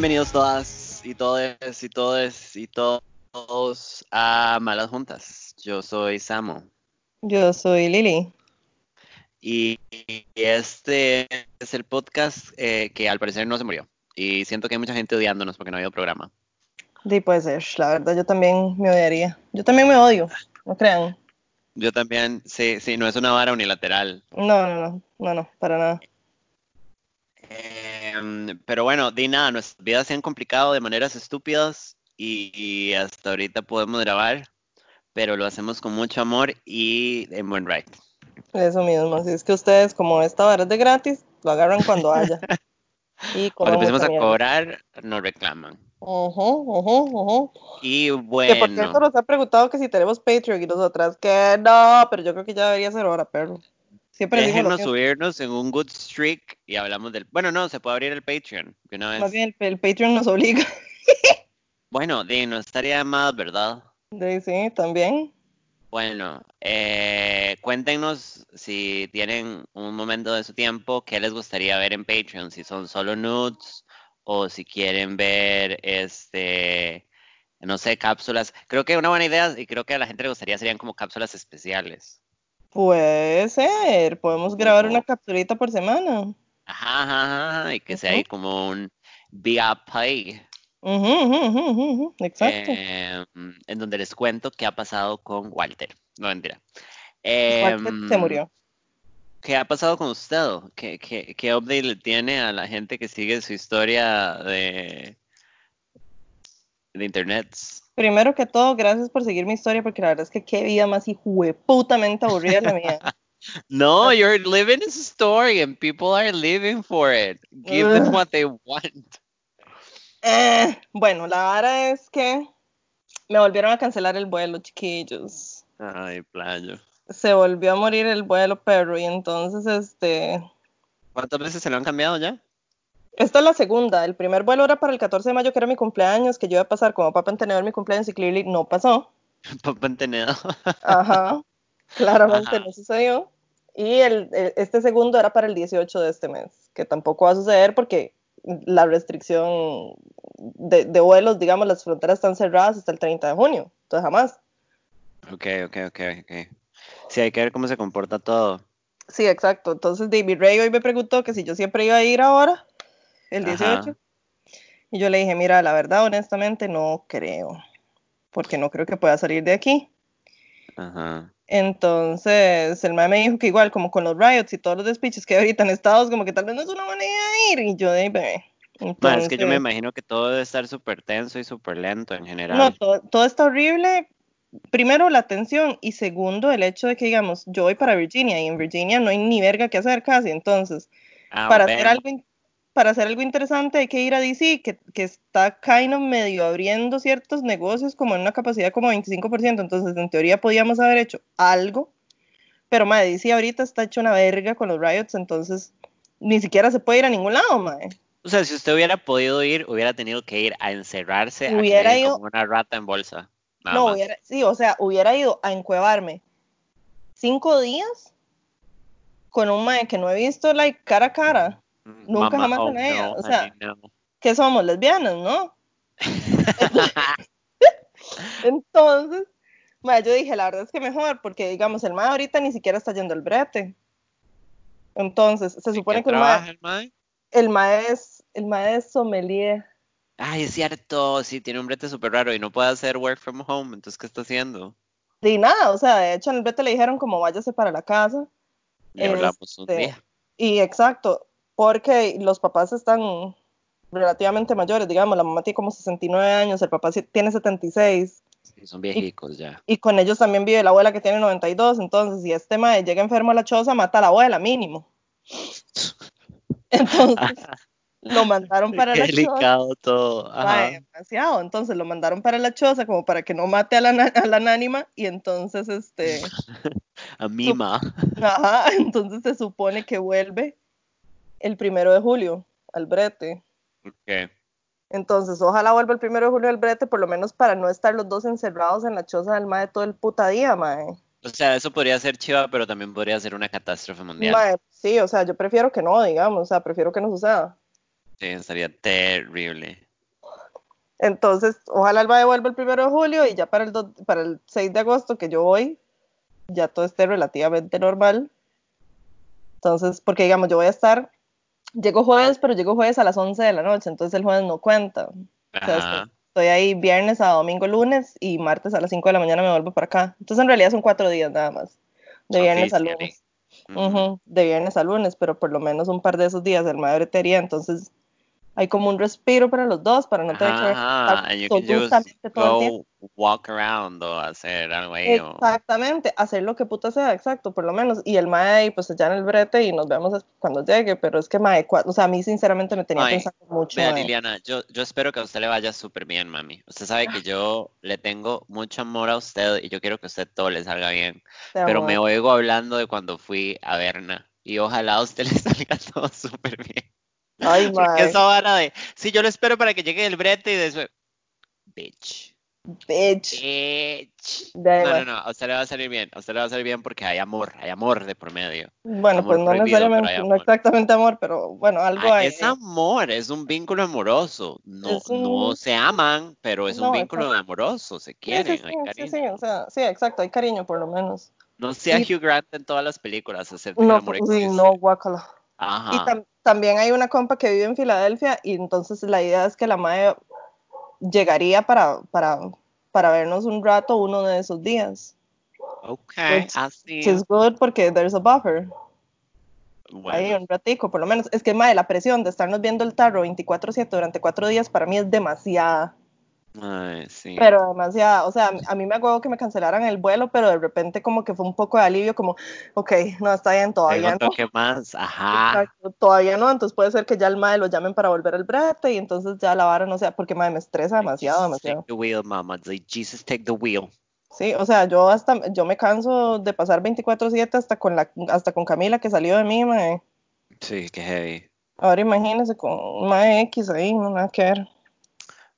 Bienvenidos todas y todos y todos y todos a Malas Juntas. Yo soy Samo. Yo soy Lili. Y este es el podcast eh, que al parecer no se murió. Y siento que hay mucha gente odiándonos porque no ha habido programa. Sí, puede ser. La verdad, yo también me odiaría. Yo también me odio, no crean. Yo también, sí, sí, no es una vara unilateral. No, no, no, no, no, para nada. Em, pero bueno, di nada, nuestras vidas se han complicado de maneras estúpidas y, y hasta ahorita podemos grabar, pero lo hacemos con mucho amor y en buen right. Eso mismo, así es que ustedes, como esta vara es de gratis, lo agarran cuando haya. Cuando Y empecemos a cobrar, nos reclaman. Ujú, ujú, ujú. Y Que por bueno, cierto nos ha preguntado que si tenemos Patreon y nosotras que no, pero yo creo que ya debería ser hora, perro. Siempre déjenos mismo. subirnos en un good streak y hablamos del... Bueno, no, se puede abrir el Patreon de una vez. Más bien el, el Patreon nos obliga. Bueno, di, no estaría más, ¿verdad? Sí, sí, también. Bueno, eh, cuéntenos si tienen un momento de su tiempo, qué les gustaría ver en Patreon, si son solo nudes o si quieren ver, este, no sé, cápsulas. Creo que una buena idea y creo que a la gente le gustaría serían como cápsulas especiales. Puede ser. Podemos grabar una capsulita por semana. Ajá, ajá, ajá, y que sea ahí como un ujú, Exacto. eh, en donde les cuento qué ha pasado con Walter. No, mentira. Walter se Em, murió. ¿Qué ha pasado con usted? ¿Qué, qué, qué update le tiene a la gente que sigue su historia de, de internet? Primero que todo, gracias por seguir mi historia, porque la verdad es que qué vida más putamente aburrida la mía. No, you're living a story and people are living for it. Give them what they want. Eh, bueno, la vara es que me volvieron a cancelar el vuelo, chiquillos. Ay, playo. Se volvió a morir el vuelo, perro, y entonces, este, ¿Cuántas veces se lo han cambiado ya? Esta es la segunda. El primer vuelo era para el 14 de mayo, que era mi cumpleaños, que yo iba a pasar como papa en tenedor mi cumpleaños y clearly no pasó. Papá entendido. Ajate, claramente Ajá. no sucedió. Y el, este segundo era para el 18 de este mes, que tampoco va a suceder porque la restricción de, de vuelos, digamos, las fronteras están cerradas hasta el 30 de junio, entonces jamás. Ok, ok, ok, ok. Sí, hay que ver cómo se comporta todo. Sí, exacto. Entonces David Ray hoy me preguntó que si yo siempre iba a ir ahora, el Ajá. 18. Y yo le dije, mira, la verdad, honestamente, no creo, porque no creo que pueda salir de aquí. Ajá. Entonces, el mae me dijo que igual, como con los riots y todos los despiches que hay ahorita en Estados, como que tal vez no es una buena idea ir. Y yo de bebé. Ma, es que yo me Entonces, imagino que todo debe estar súper tenso y súper lento en no, general. todo, todo está horrible. Primero, la tensión. Y segundo, el hecho de que, digamos, yo voy para Virginia y en Virginia no hay ni verga que hacer casi. Entonces, Ah, para ven. hacer algo, para hacer algo interesante hay que ir a DC, que, que está kind of medio abriendo ciertos negocios como en una capacidad como 25%. Entonces, en teoría, podíamos haber hecho algo. Pero, madre, DC ahorita está hecho una verga con los riots, entonces ni siquiera se puede ir a ningún lado, madre. O sea, si usted hubiera podido ir, hubiera tenido que ir a encerrarse, a Hubiera den ido- como una rata en bolsa. No, hubiera, sí, o sea, hubiera ido a encuevarme cinco días con un mae que no he visto, like, cara a cara. Mm, nunca jamás oh, en la vida, no, o sea, no. que somos lesbianas, ¿no? Entonces, mae, yo dije, la verdad es que mejor, porque digamos, el mae ahorita ni siquiera está yendo al brete. Entonces, se ¿En supone que el mae, el mae? el mae es, el mae es sommelier. Ay, es cierto, sí, tiene un brete súper raro y no puede hacer work from home, entonces, ¿qué está haciendo? Y nada, o sea, de hecho en el brete le dijeron como váyase para la casa. Le hablamos un Este, día. Y exacto, porque los papás están relativamente mayores, digamos, la mamá tiene como 69 años, el papá tiene 76, Sí, son viejicos ya. y con ellos también vive la abuela que tiene 92, entonces si este mae llega enfermo a la choza, mata a la abuela mínimo. Entonces lo mandaron para Qué la choza. delicado todo. mae, Ajá. demasiado, entonces lo mandaron para la choza como para que no mate a la, a la anánima y entonces este, A Mima. ajá, entonces se supone que vuelve el primero de julio al brete. Ok. Entonces, ojalá vuelva el primero de julio al brete, por lo menos para no estar los dos encerrados en la choza del mae todo el puta día, mae. O sea, eso podría ser chiva, pero también podría ser una catástrofe mundial. Mae, sí, o sea, yo prefiero que no, digamos, o sea, prefiero que no suceda. Sí, estaría terrible. Entonces, ojalá el mae vuelva el primero de julio y ya para el, do- para el 6 de agosto que yo voy, ya todo esté relativamente normal. Entonces, porque digamos, yo voy a estar, llego jueves, pero llego jueves a las 11 de la noche, entonces el jueves no cuenta. Estoy, ahí viernes a domingo, lunes y martes a las 5 de la mañana me vuelvo para acá. Entonces, en realidad son cuatro días nada más, de viernes a lunes. De viernes a lunes, pero por lo menos un par de esos días el madre entonces hay como un respiro para los dos, para no tener que Ajá, just absolutamente todo el tiempo. go walk around o hacer algo ahí. o- Exactamente, hacer lo que puta sea, exacto, por lo menos. Y el mae, pues allá en el brete y nos vemos cuando llegue, pero es que mae, o sea, a mí sinceramente me tenía Ay, pensando mucho. Vea. Liliana, yo, yo espero que a usted le vaya súper bien, mami. Usted sabe que yo le tengo mucho amor a usted y yo quiero que a usted todo le salga bien. Te Pero amo, me oigo hablando de cuando fui a Berna y ojalá a usted le salga todo súper bien. Ay, Porque esa vara de, sí, yo lo espero para que llegue el brete y después, bitch, bitch. bitch. No, no, no, a usted le va a salir bien, a usted le va a salir bien porque hay amor, hay amor de por medio. Bueno, Amor pues no necesariamente, no amor. exactamente amor, pero bueno, algo Ah, hay. es amor, es un vínculo amoroso. No, Es no un, se aman, pero es un no, vínculo exacto. amoroso, se Sí, sí, quieren, sí, hay sí, sí, cariño. o sea, sí, exacto, hay cariño por lo menos. No sea Hugh Grant en todas las películas, el no, amor pues, sí, existe. no, Y tam- también hay una compa que vive en Filadelfia y entonces la idea es que la madre llegaría para, para, para vernos un rato uno de esos días. Ok, Which, así. is good porque there's a buffer. Ahí Bueno, un ratico, por lo menos. Es que, madre, la presión de estarnos viendo el tarro 24-7 durante cuatro días para mí es demasiada. Ay, sí. Pero demasiada. O sea, a mí me acuerdo que me cancelaran el vuelo, pero de repente como que fue un poco de alivio, como, ok, no, está bien, todavía no. toque más, ajá. Exacto, todavía no, entonces puede ser que ya el mae lo llamen para volver al brete y entonces ya la vara no sea, porque mae me estresa demasiado, Jesus, take demasiado. the wheel, mama. Like, Jesus, take the wheel. Sí, o sea, yo hasta, yo me canso de pasar 24/7 hasta con la, hasta con Camila que salió de mí, mae. Sí, qué heavy. Ahora imagínese con un mae X ahí, no nada que ver.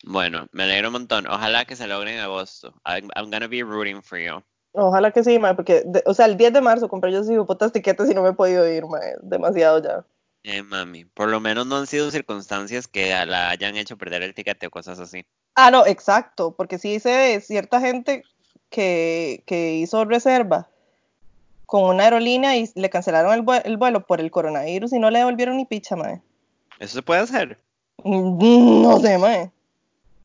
Bueno, me alegro un montón. Ojalá que se logre en agosto. I'm, I'm gonna be rooting for you. Ojalá que sí, mae, porque, de- o sea, el 10 de marzo compré yo esos putas tiquetes y no me he podido ir, mae, demasiado ya. Eh, mami, por lo menos no han sido circunstancias que a la hayan hecho perder el ticket o cosas así. Ah, no, exacto, porque sí de cierta gente que, que hizo reserva con una aerolínea y le cancelaron el, vue- el vuelo por el coronavirus y no le devolvieron ni picha, mae. ¿Eso se puede hacer? Mm, No sé, mae.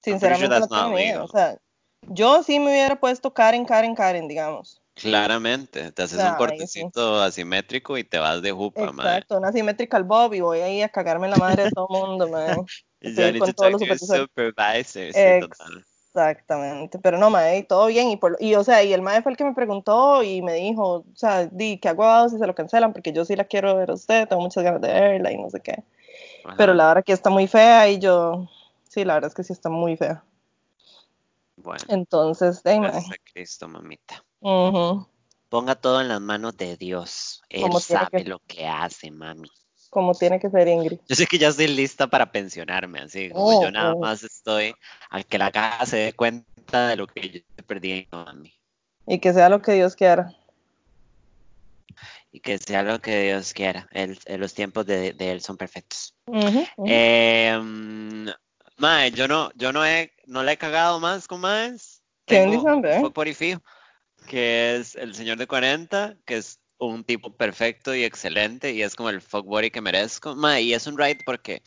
Pretty sure Sinceramente no tengo legal. O sea, yo sí me hubiera puesto Karen, Karen, Karen, digamos. Claramente, te haces un sea, ahí sí. cortecito asimétrico y te vas de jupa, mae. Exacto, una symmetrical bob y voy ahí a cagarme en la madre de todo el mundo, mae. Y ya con to todos los to your supervisores. supervisor, sí, total. Exactamente, pero no, mae, todo bien y, por, y o sea, y el mae fue el que me preguntó y me dijo, o sea, di, ¿qué hago si se lo cancelan? Porque yo sí la quiero ver a usted, tengo muchas ganas de verla y no sé qué. Pero Ajá, la verdad que está muy fea y yo, sí, la verdad es que sí está muy fea. Bueno, Entonces, a Cristo, mamita. ujú, Ponga todo en las manos de Dios. Él sabe que, lo que hace, mami. como tiene que ser Ingrid. Yo sé que ya estoy lista para pensionarme, así como yo nada Ujú. más estoy a que la caja se dé cuenta de lo que yo estoy perdiendo, mami. Y que sea lo que Dios quiera. Y que sea lo que Dios quiera. Él- eh, los tiempos de, de Él son perfectos. Ujú. Eh, mae, yo no, yo no he, no le he cagado más con más. Qué Tengo bebé. fuck buddy fijo, que es el señor de 40, que es un tipo perfecto y excelente, y es como el fuck buddy que merezco. Mae, y es un ride porque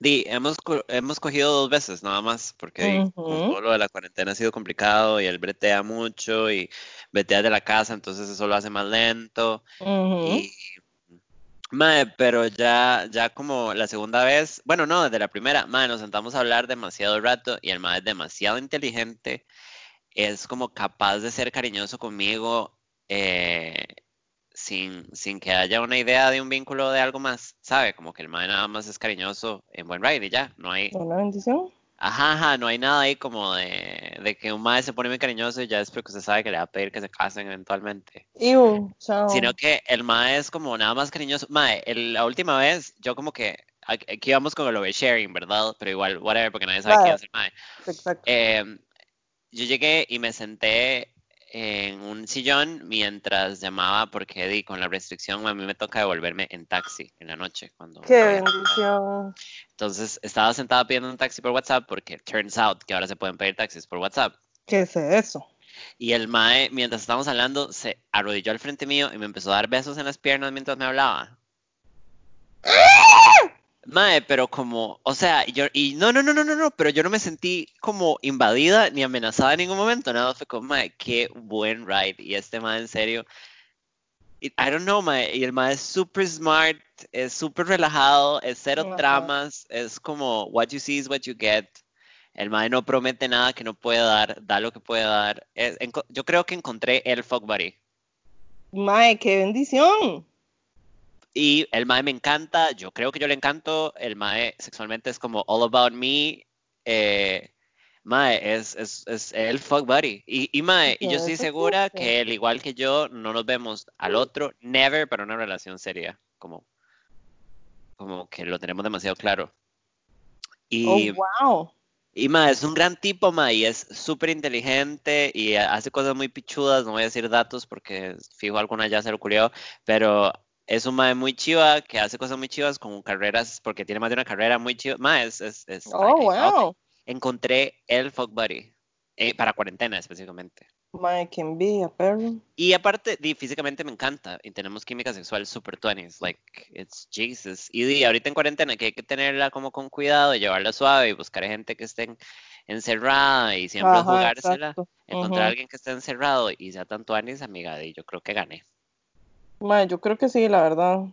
di, hemos, co- hemos cogido dos veces nada más, porque todo lo de la cuarentena ha sido complicado y él bretea mucho y bretea de la casa, entonces eso lo hace más lento. Y Mae, pero ya, ya como la segunda vez, bueno, no, desde la primera, mae, nos sentamos a hablar demasiado rato y el mae es demasiado inteligente, es como capaz de ser cariñoso conmigo eh, sin, sin que haya una idea de un vínculo de algo más, ¿sabe? Como que el mae nada más es cariñoso en buen ride y ya, no hay, Una bendición. Ajá, ajá, no hay nada ahí como de, de que un mae se pone muy cariñoso y ya es porque usted sabe que le va a pedir que se casen eventualmente. Iu, chao. Sino que el mae es como nada más cariñoso. Mae, el- la última vez yo como que aquí íbamos con el oversharing, ¿verdad? Pero igual, whatever, porque nadie sabe quién es el mae. exacto. Em, yo llegué y me senté en un sillón mientras llamaba porque di, con la restricción a mí me toca devolverme en taxi en la noche cuando Qué bendición. entonces estaba sentada pidiendo un taxi por WhatsApp porque turns out que ahora se pueden pedir taxis por WhatsApp ¿Qué es eso? y el mae mientras estábamos hablando se arrodilló al frente mío y me empezó a dar besos en las piernas mientras me hablaba Mae, pero como, o sea, yo, y no, no, no, no, no, no, pero yo no me sentí como invadida ni amenazada en ningún momento, nada, fue como, mae, qué buen ride, y este mae, en serio, I don't know, mae, y el mae es super smart, es súper relajado, es cero tramas, es como, what you see is what you get, el mae no promete nada que no puede dar, da lo que puede dar, Es- yo creo que encontré el fuck buddy. Mae, qué bendición. Y el mae me encanta, yo creo que yo le encanto, el mae sexualmente es como all about me, eh, mae es, es, es el fuck buddy. Y, y mae, y yo estoy segura que él, igual que yo, no nos vemos al otro, never para una relación seria, como, como que lo tenemos demasiado claro. Y, Oh, wow. y mae, es un gran tipo, mae, y es súper inteligente y hace cosas muy pichudas, no voy a decir datos porque fijo alguna ya se lo culió, pero es un mae muy chiva que hace cosas muy chivas con carreras, porque tiene más de una carrera muy chiva. Mae, es, es, es- Oh, wow. Encontré el fuck buddy, eh, para cuarentena específicamente. Mae, qué envidia, perro. Y aparte, di, físicamente me encanta y tenemos química sexual super 20s, like, it's Jesus. Y di, ahorita en cuarentena que hay que tenerla como con cuidado, llevarla suave y buscar gente que esté en- encerrada y siempre Ajá, jugársela. exacto. Encontrar a alguien que esté encerrado y sea tan 20s, amiga, di, yo creo que gané. Mae, yo creo que sí, la verdad.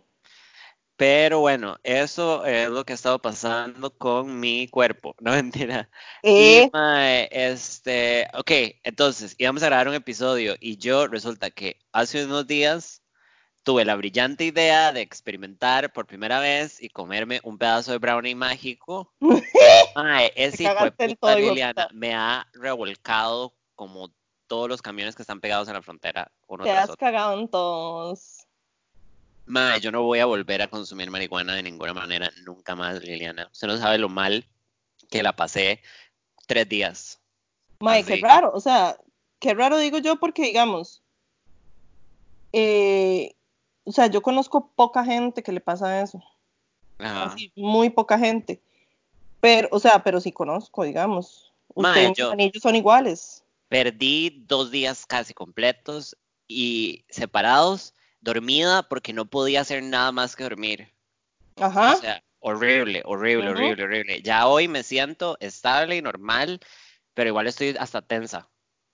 Pero bueno, eso es lo que ha estado pasando con mi cuerpo, no mentira. Y Eh, mae, este, ok, entonces íbamos a grabar un episodio y yo resulta que hace unos días tuve la brillante idea de experimentar por primera vez y comerme un pedazo de brownie mágico. Mae, ese hijo de puta Liliana me ha revolcado como todos los camiones que están pegados en la frontera uno te has cagado en todos. Mae, yo no voy a volver a consumir marihuana de ninguna manera, nunca más, Liliana. Usted no sabe lo mal que la pasé tres días. Mae, qué raro, o sea, qué raro digo yo porque, digamos, eh, o sea, yo conozco poca gente que le pasa eso, Ajá. así, muy poca gente, pero, o sea, pero sí conozco, digamos, mi yo- hermanillo son iguales, Perdí dos días casi completos y separados, dormida porque no podía hacer nada más que dormir. ajá, O sea, horrible, horrible, horrible, horrible. Ya hoy me siento estable y normal, pero igual estoy hasta tensa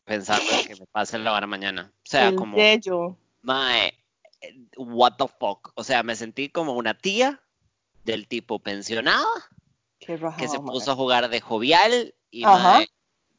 pensando en que me pase la vara mañana. O sea, como, yello, mae, eh, what the fuck. O sea, me sentí como una tía del tipo pensionada qué que se puso a jugar de jovial y mae,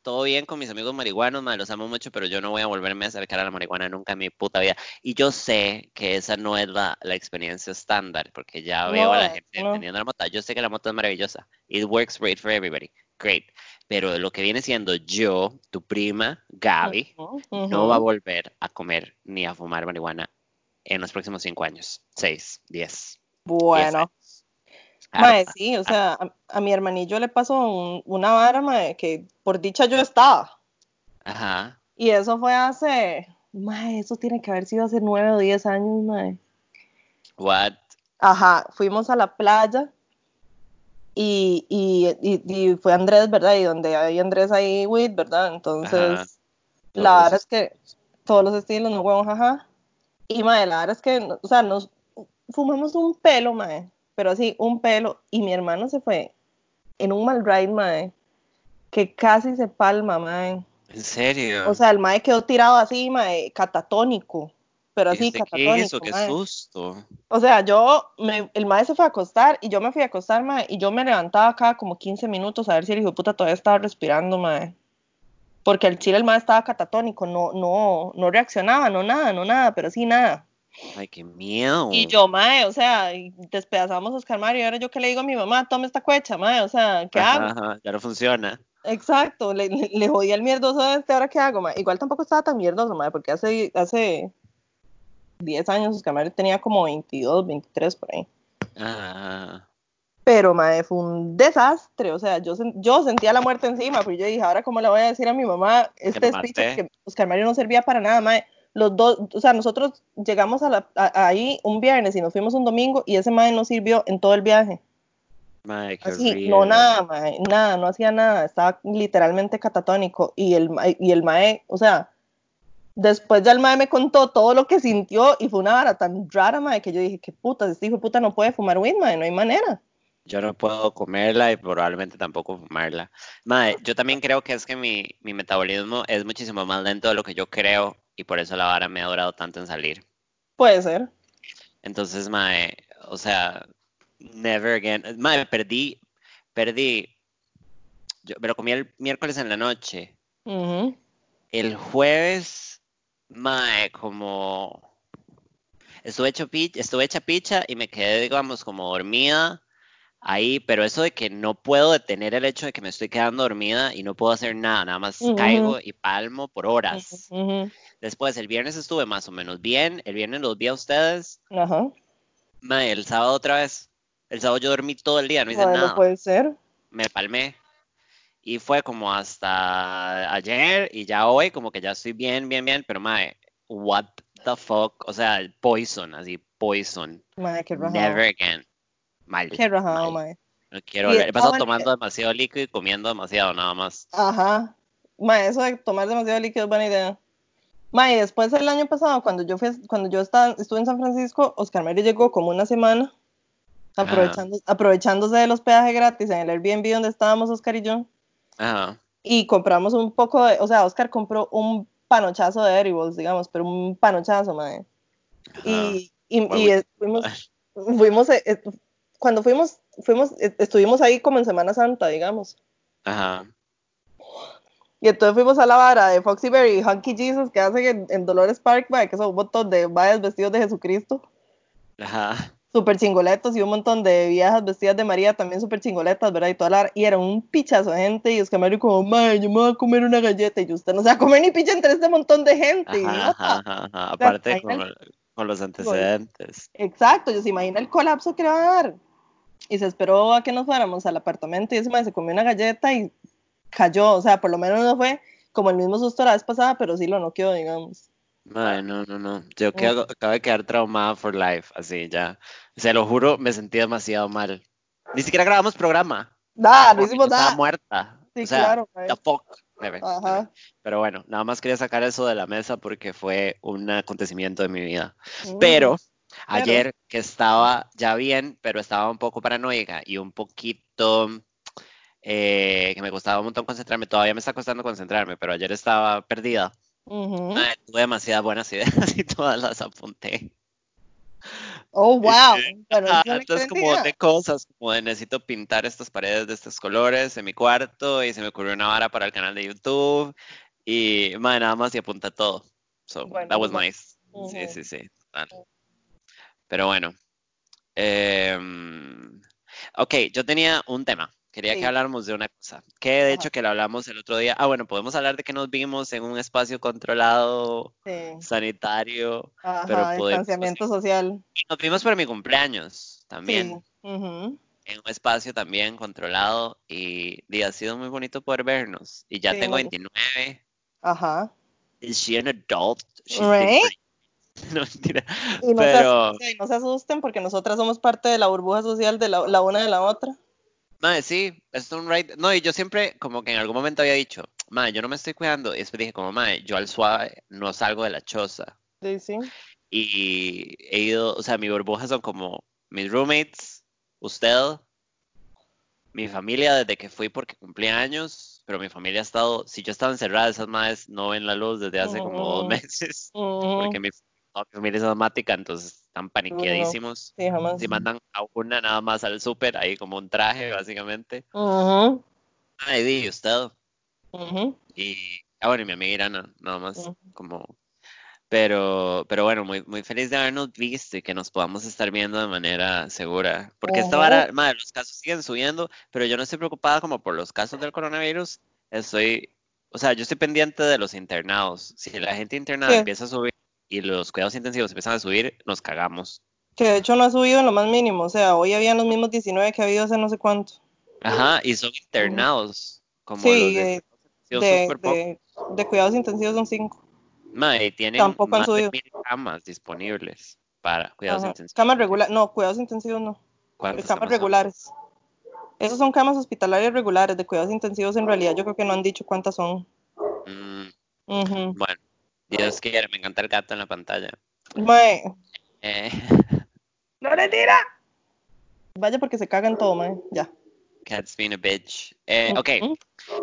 todo bien con mis amigos marihuanos, mae, los amo mucho, pero yo no voy a volverme a acercar a la marihuana nunca en mi puta vida. Y yo sé que esa no es la, la experiencia estándar, porque ya No veo a la gente no. teniendo la mota. Yo sé que la moto es maravillosa. It works great for everybody. Great. Pero lo que viene siendo yo, tu prima, Gaby, no va a volver a comer ni a fumar marihuana en los próximos cinco años. Seis, diez. Bueno, diez mae, sí, o sea, a, a mi hermanillo le pasó un- una vara, mae, que por dicha yo estaba. Ajá. Y eso fue hace, mae, eso tiene que haber sido hace nueve o diez años, mae. What? Ajá, fuimos a la playa y, y, y, y fue Andrés, ¿verdad? Y donde hay Andrés ahí, Wit, ¿verdad? Entonces, Ajá. la verdad es que todos los estilos, no huevos, ajá. Y, mae, la verdad es que, o sea, nos fumamos un pelo, mae, pero así, un pelo. Y mi hermano se fue en un mal ride, mae, que casi se palma, mae. ¿En serio? O sea, el mae quedó tirado así, mae, catatónico. Pero ¿Y así, qué catatónico? ¡Qué mae. susto! O sea, yo, me- el mae se fue a acostar y yo me fui a acostar, mae, y yo me levantaba cada como 15 minutos a ver si el hijo de puta todavía estaba respirando, mae. Porque el chile el mae estaba catatónico, no, no, no reaccionaba, no nada, no nada, pero sí nada. ¡Ay, qué miedo! Y yo, mae, o sea, despedazamos a Oscar Mario y ahora yo que le digo a mi mamá, tome esta cuecha, mae, o sea, ¿qué Ajá, hago? ajá, ya no funciona. Exacto, le, le, le jodí el mierdoso de este, ahora qué hago, mae. Igual tampoco estaba tan mierdoso, mae, porque hace, hace 10 años Oscar Mario tenía como 22, 23 por ahí. Ah, Pero, mae, fue un desastre. O sea, yo, yo sentía la muerte encima, pero yo dije, ahora, ¿cómo le voy a decir a mi mamá este speech? Que Oscar Mario no servía para nada, mae. Los dos, o sea, nosotros llegamos a la, ahí un viernes y nos fuimos un domingo y ese mae no sirvió en todo el viaje. Mae, qué Así, no, nada, mae, nada, no hacía nada. Estaba literalmente catatónico. Y el, y el mae, o sea, después ya el mae me contó todo lo que sintió y fue una vara tan rara, mae, que yo dije, qué puta, este hijo de puta no puede fumar weed, mae, no hay manera yo no puedo comerla y probablemente tampoco fumarla. Madre, yo también creo que es que mi, mi, metabolismo es muchísimo más lento de lo que yo creo y por eso la vara me ha durado tanto en salir. Puede ser. Entonces, madre, o sea, never again. Madre, perdí, perdí. Yo me lo comí el miércoles en la noche. El jueves, madre, como estuve hecho estuve hecha picha y me quedé, digamos, como dormida ahí, pero eso de que no puedo detener el hecho de que me estoy quedando dormida y no puedo hacer nada, nada más caigo y palmo por horas. Después, el viernes estuve más o menos bien, el viernes los vi a ustedes. Ajá. el sábado otra vez. El sábado yo dormí todo el día, no hice nada. No puede ser. Me palmé. Y fue como hasta ayer y ya hoy, como que ya estoy bien, bien, bien, pero mae, what the fuck, o sea, el poison, así, poison. Never again. Mal. Qué rajado, mae. No quiero He pasado tomando demasiado líquido y comiendo demasiado, nada más. Ajá. Mae, eso de tomar demasiado líquido es buena idea. Mae, después del año pasado, cuando yo fui, cuando yo estaba, estuve en San Francisco, Oscar Mario llegó como una semana, aprovechando, aprovechándose de los peajes gratis en el Airbnb donde estábamos Oscar y yo. Ajá. Y compramos un poco de, o sea, Oscar compró un panochazo de edibles, digamos, pero un panochazo, mae. Y, y, y fuimos, fuimos, eh, eh, cuando fuimos, fuimos, e, estuvimos ahí como en Semana Santa, digamos. Ajá. Y entonces fuimos a la vara de Foxy Berry y Hunky Jesus que hacen en, Dolores Park, que son un montón de vallas vestidos de Jesucristo. Ajá. Súper chingoletos y un montón de viejas vestidas de María también súper chingoletas, ¿verdad? Y toda la y era un pichazo de gente y Oscar Mario como, madre, yo me voy a comer una galleta y usted no se va a comer ni picha entre este montón de gente. Ajá, ajá, Aparte con, los antecedentes. Exacto, yo se imagina el colapso que va a dar y se esperó a que nos fuéramos al apartamento y ese man se comió una galleta y cayó, o sea, por lo menos no fue como el mismo susto la vez pasada, pero sí lo noqueó, digamos. Ay, no, no, no. Yo acabo de quedar traumada for life, así ya. Se lo juro, me sentí demasiado mal. Ni siquiera grabamos programa. Nada, no hicimos nada. Estaba muerta. Sí, claro. The fuck. Ajá. Pero bueno, nada más quería sacar eso de la mesa porque fue un acontecimiento de mi vida. Mm. Pero Ayer que estaba ya bien, pero estaba un poco paranoica y un poquito eh, que me costaba un montón concentrarme. Todavía me está costando concentrarme, pero ayer estaba perdida. tuve demasiadas buenas ideas y todas las apunté. Oh, wow. entonces, como de cosas, como de necesito pintar estas paredes de estos colores en mi cuarto y se me ocurrió una vara para el canal de YouTube y nada más y apunta todo. So, that was nice. Sí, sí, sí. Pero bueno. Em, ok, yo tenía un tema. Quería que habláramos de una cosa. Que de hecho que lo hablamos el otro día. Ah, bueno, podemos hablar de que nos vimos en un espacio controlado, sanitario. Ajá, pero distanciamiento social. nos vimos por mi cumpleaños también. En un espacio también controlado. Y, ha sido muy bonito poder vernos. Y ya tengo 29. Ajá. Is she an adult? no, mentira. Y no, Pero... se, no se asusten porque nosotras somos parte de la burbuja social de la, una de la otra. Madre, sí, es un right. No, y yo siempre, como que en algún momento había dicho, madre, yo no me estoy cuidando. Y después dije, como, madre, yo al suave no salgo de la choza. Sí, sí. Y he ido, o sea, mi burbuja son como mis roommates, usted, mi familia desde que fui porque cumplí años, pero mi familia ha estado, si yo estaba encerrada, esas madres no ven la luz desde hace como dos meses, porque mi mi familia es automática, entonces están paniqueadísimos. Si mandan a una nada más al súper, ahí como un traje, básicamente. Ay, di, usted. Y, ah, bueno, y mi amiga Irana, nada más, como... Pero, pero bueno, muy, muy feliz de habernos visto y que nos podamos estar viendo de manera segura. Porque esta vara, madre, los casos siguen subiendo, pero yo no estoy preocupada como por los casos del coronavirus. Estoy, o sea, yo estoy pendiente de los internados. Si la gente internada empieza a subir y los cuidados intensivos empiezan a subir, nos cagamos. Que de hecho no ha subido en lo más mínimo. O sea, hoy habían los mismos 19 que ha habido hace no sé cuánto. Ajá, y son internados. Como Sí, de, cuidados intensivos son 5. Mae, y tienen Tampoco han más de subido. mil camas disponibles para cuidados intensivos. Camas regulares. No, cuidados intensivos no. ¿Cuántas Camas camas son? regulares. Esos son camas hospitalarias regulares. De cuidados intensivos en realidad yo creo que no han dicho cuántas son. Mm, bueno, Dios quiere, me encanta el gato en la pantalla. Mae, Eh, ¡No le tira! Vaya porque se cagan todo, mae. Ya. Cat's being a bitch. Eh, ok,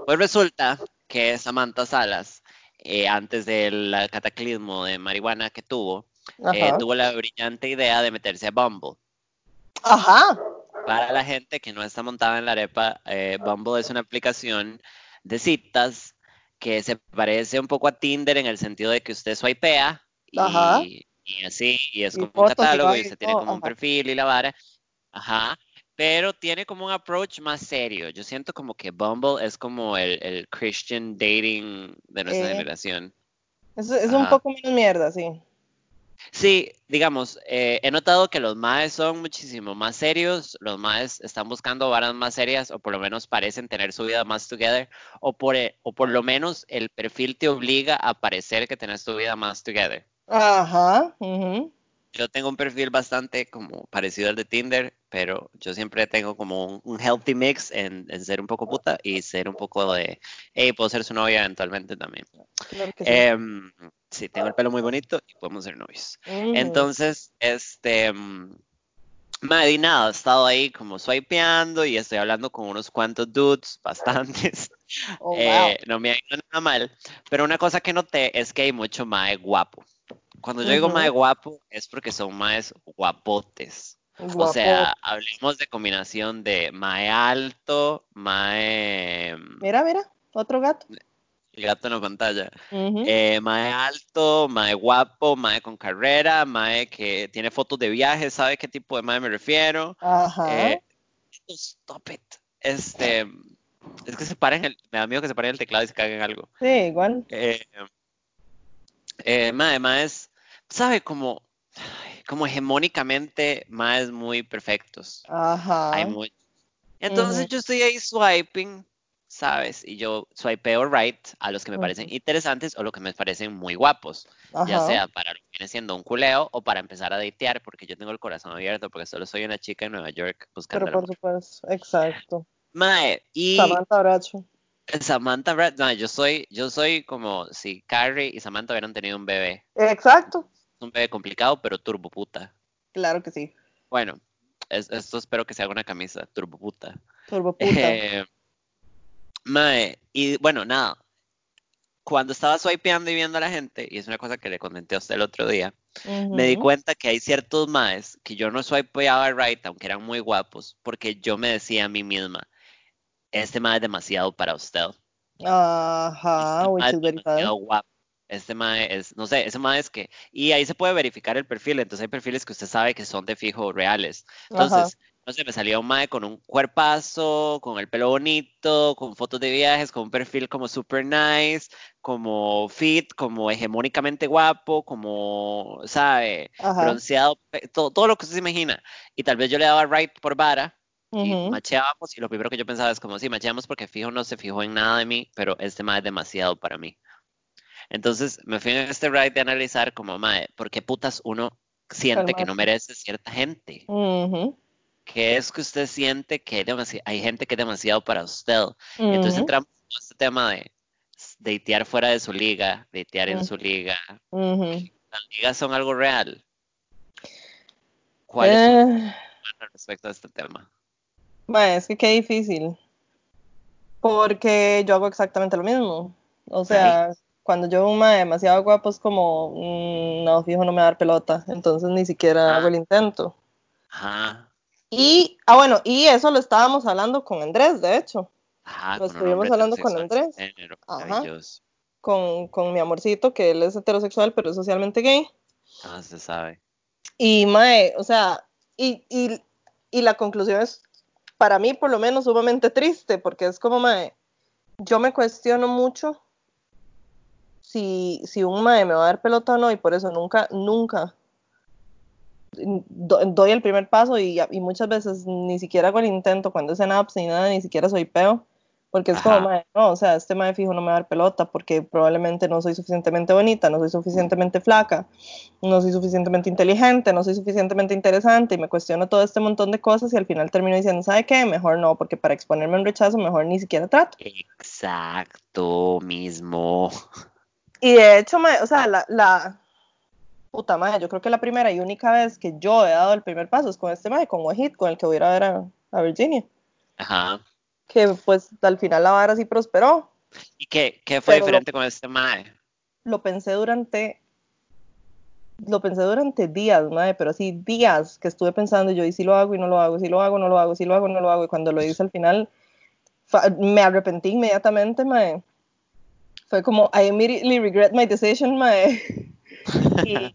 pues resulta que Samantha Salas, eh, antes del cataclismo de marihuana que tuvo, eh, tuvo la brillante idea de meterse a Bumble. Ajá. Para la gente que no está montada en la arepa, Bumble es una aplicación de citas que se parece un poco a Tinder en el sentido de que usted swipea Ajá. y, y así, y es Y como un catálogo y y usted tiene como un perfil y la vara. Ajá. Pero tiene como un approach más serio. Yo siento como que Bumble es como el, el Christian dating de nuestra Eh, generación. Es, es un poco menos mierda, sí. Sí, digamos, eh, he notado que los maes son muchísimo más serios, los maes están buscando varas más serias o por lo menos parecen tener su vida más together o por, e- o por lo menos el perfil te obliga a parecer que tenés tu vida más together. Ajá. ujú. Yo tengo un perfil bastante como parecido al de Tinder, pero yo siempre tengo como un, un healthy mix en, en ser un poco puta y ser un poco de, hey, puedo ser su novia eventualmente también. Claro sí. Em, sí, tengo el pelo muy bonito y podemos ser novios. Ujú. Entonces, este, mm, madre, y nada, he estado ahí como swipeando y estoy hablando con unos cuantos dudes, bastantes. Oh, wow. Eh, no me ha ido nada mal, pero una cosa que noté es que hay mucho mae guapo. Cuando yo digo Ujú. mae guapo es porque son maes guapotes. O sea, hablemos de combinación de mae alto, mae... Mira, mira. Otro gato. El gato en la pantalla. Eh, mae alto, mae guapo, mae con carrera, mae que tiene fotos de viajes, sabe qué tipo de mae me refiero. Ajá. Eh, stop it. Este, es que se paren el, me da miedo que se paren el teclado y se caguen algo. Sí, igual. Eh, eh, mae, maes, sabe como, como hegemónicamente maes muy perfectos. Ajá. Hay muchos. Entonces yo estoy ahí swiping, ¿sabes? Y yo swipeo right a los que me parecen interesantes o los que me parecen muy guapos. Ya Ajá. sea para lo que viene siendo un culeo o para empezar a datear, porque yo tengo el corazón abierto, porque solo soy una chica en Nueva York buscando Pero por supuesto. Exacto. Mae, y Samantha Bracho. Samantha Brad, mae, yo soy, yo soy como si Carrie y Samantha hubieran tenido un bebé. Exacto. un bebé complicado, pero turbo puta. Claro que sí. Bueno, es- esto espero que se haga una camisa, turbo puta. Turbo puta. Eh, mae, y bueno, nada. Cuando estaba swipeando y viendo a la gente, y es una cosa que le comenté a usted el otro día, me di cuenta que hay ciertos maes que yo no swipeaba right, aunque eran muy guapos, porque yo me decía a mí misma, este mae es demasiado para usted. Ajá, Este which mae is es demasiado guapo. Este mae es, no sé, ese mae es que, y ahí se puede verificar el perfil, entonces hay perfiles que usted sabe que son de fijo reales. Entonces, no sé, me salía un mae con un cuerpazo, con el pelo bonito, con fotos de viajes, con un perfil como super nice, como fit, como hegemónicamente guapo, como, sabe, Ajá. bronceado, pe- todo, todo lo que usted se imagina. Y tal vez yo le daba right por vara y Ujú. macheábamos y lo primero que yo pensaba es como, sí, macheamos porque fijo no se fijó en nada de mí, pero este mae es demasiado para mí. Entonces me fui en este ride de analizar como, mae, ¿por qué putas uno siente que no merece cierta gente? Ujú. ¿Qué es que usted siente que hay, gente que es demasiado para usted? Y entonces entramos en este tema de datear fuera de su liga, datear en Ujú. su liga. ¿Las ligas son algo real? ¿Cuál es su respecto a este tema? Mae, es que qué difícil. Porque yo hago exactamente lo mismo. O sea, cuando yo un mae demasiado guapo es como, mm, no, fijo, no me va a dar pelota. Entonces ni siquiera Ah. hago el intento. Ajá, Y, ah, bueno, y eso lo estábamos hablando con Andrés, de hecho, ajá, Lo estuvimos hablando con Andrés. género, Ajá. con, con mi amorcito, que él es heterosexual, pero es socialmente gay. Ah, se sabe. Y mae, o sea, y, y, y la conclusión es, para mí por lo menos, sumamente triste, porque es como, mae, yo me cuestiono mucho si, si un mae me va a dar pelota o no, y por eso nunca, nunca do- doy el primer paso y, y muchas veces ni siquiera hago el intento cuando es en apps ni nada, ni siquiera soy peo, porque es como, Ajá. mae, no, o sea, este mae fijo no me va a dar pelota porque probablemente no soy suficientemente bonita, no soy suficientemente flaca, no soy suficientemente inteligente, no soy suficientemente interesante y me cuestiono todo este montón de cosas y al final termino diciendo, ¿sabe qué? Mejor no, porque para exponerme a un rechazo mejor ni siquiera trato. Exacto, mismo. Y de hecho, mae, o sea, la, la puta madre, yo creo que la primera y única vez que yo he dado el primer paso es con este mae, con Wahid, con el que voy a ir a ver a, a Virginia. Ajá. Que pues al final la vara sí prosperó. ¿Y qué, qué fue Pero lo- diferente con este mae? Lo pensé durante. Lo pensé durante días, madre, pero así días que estuve pensando yo, y si lo hago y no lo hago, si lo hago, no lo hago, si lo hago, no lo hago, y cuando lo hice al final, me arrepentí inmediatamente, mae. Fue como, I immediately regret my decision, mae. y,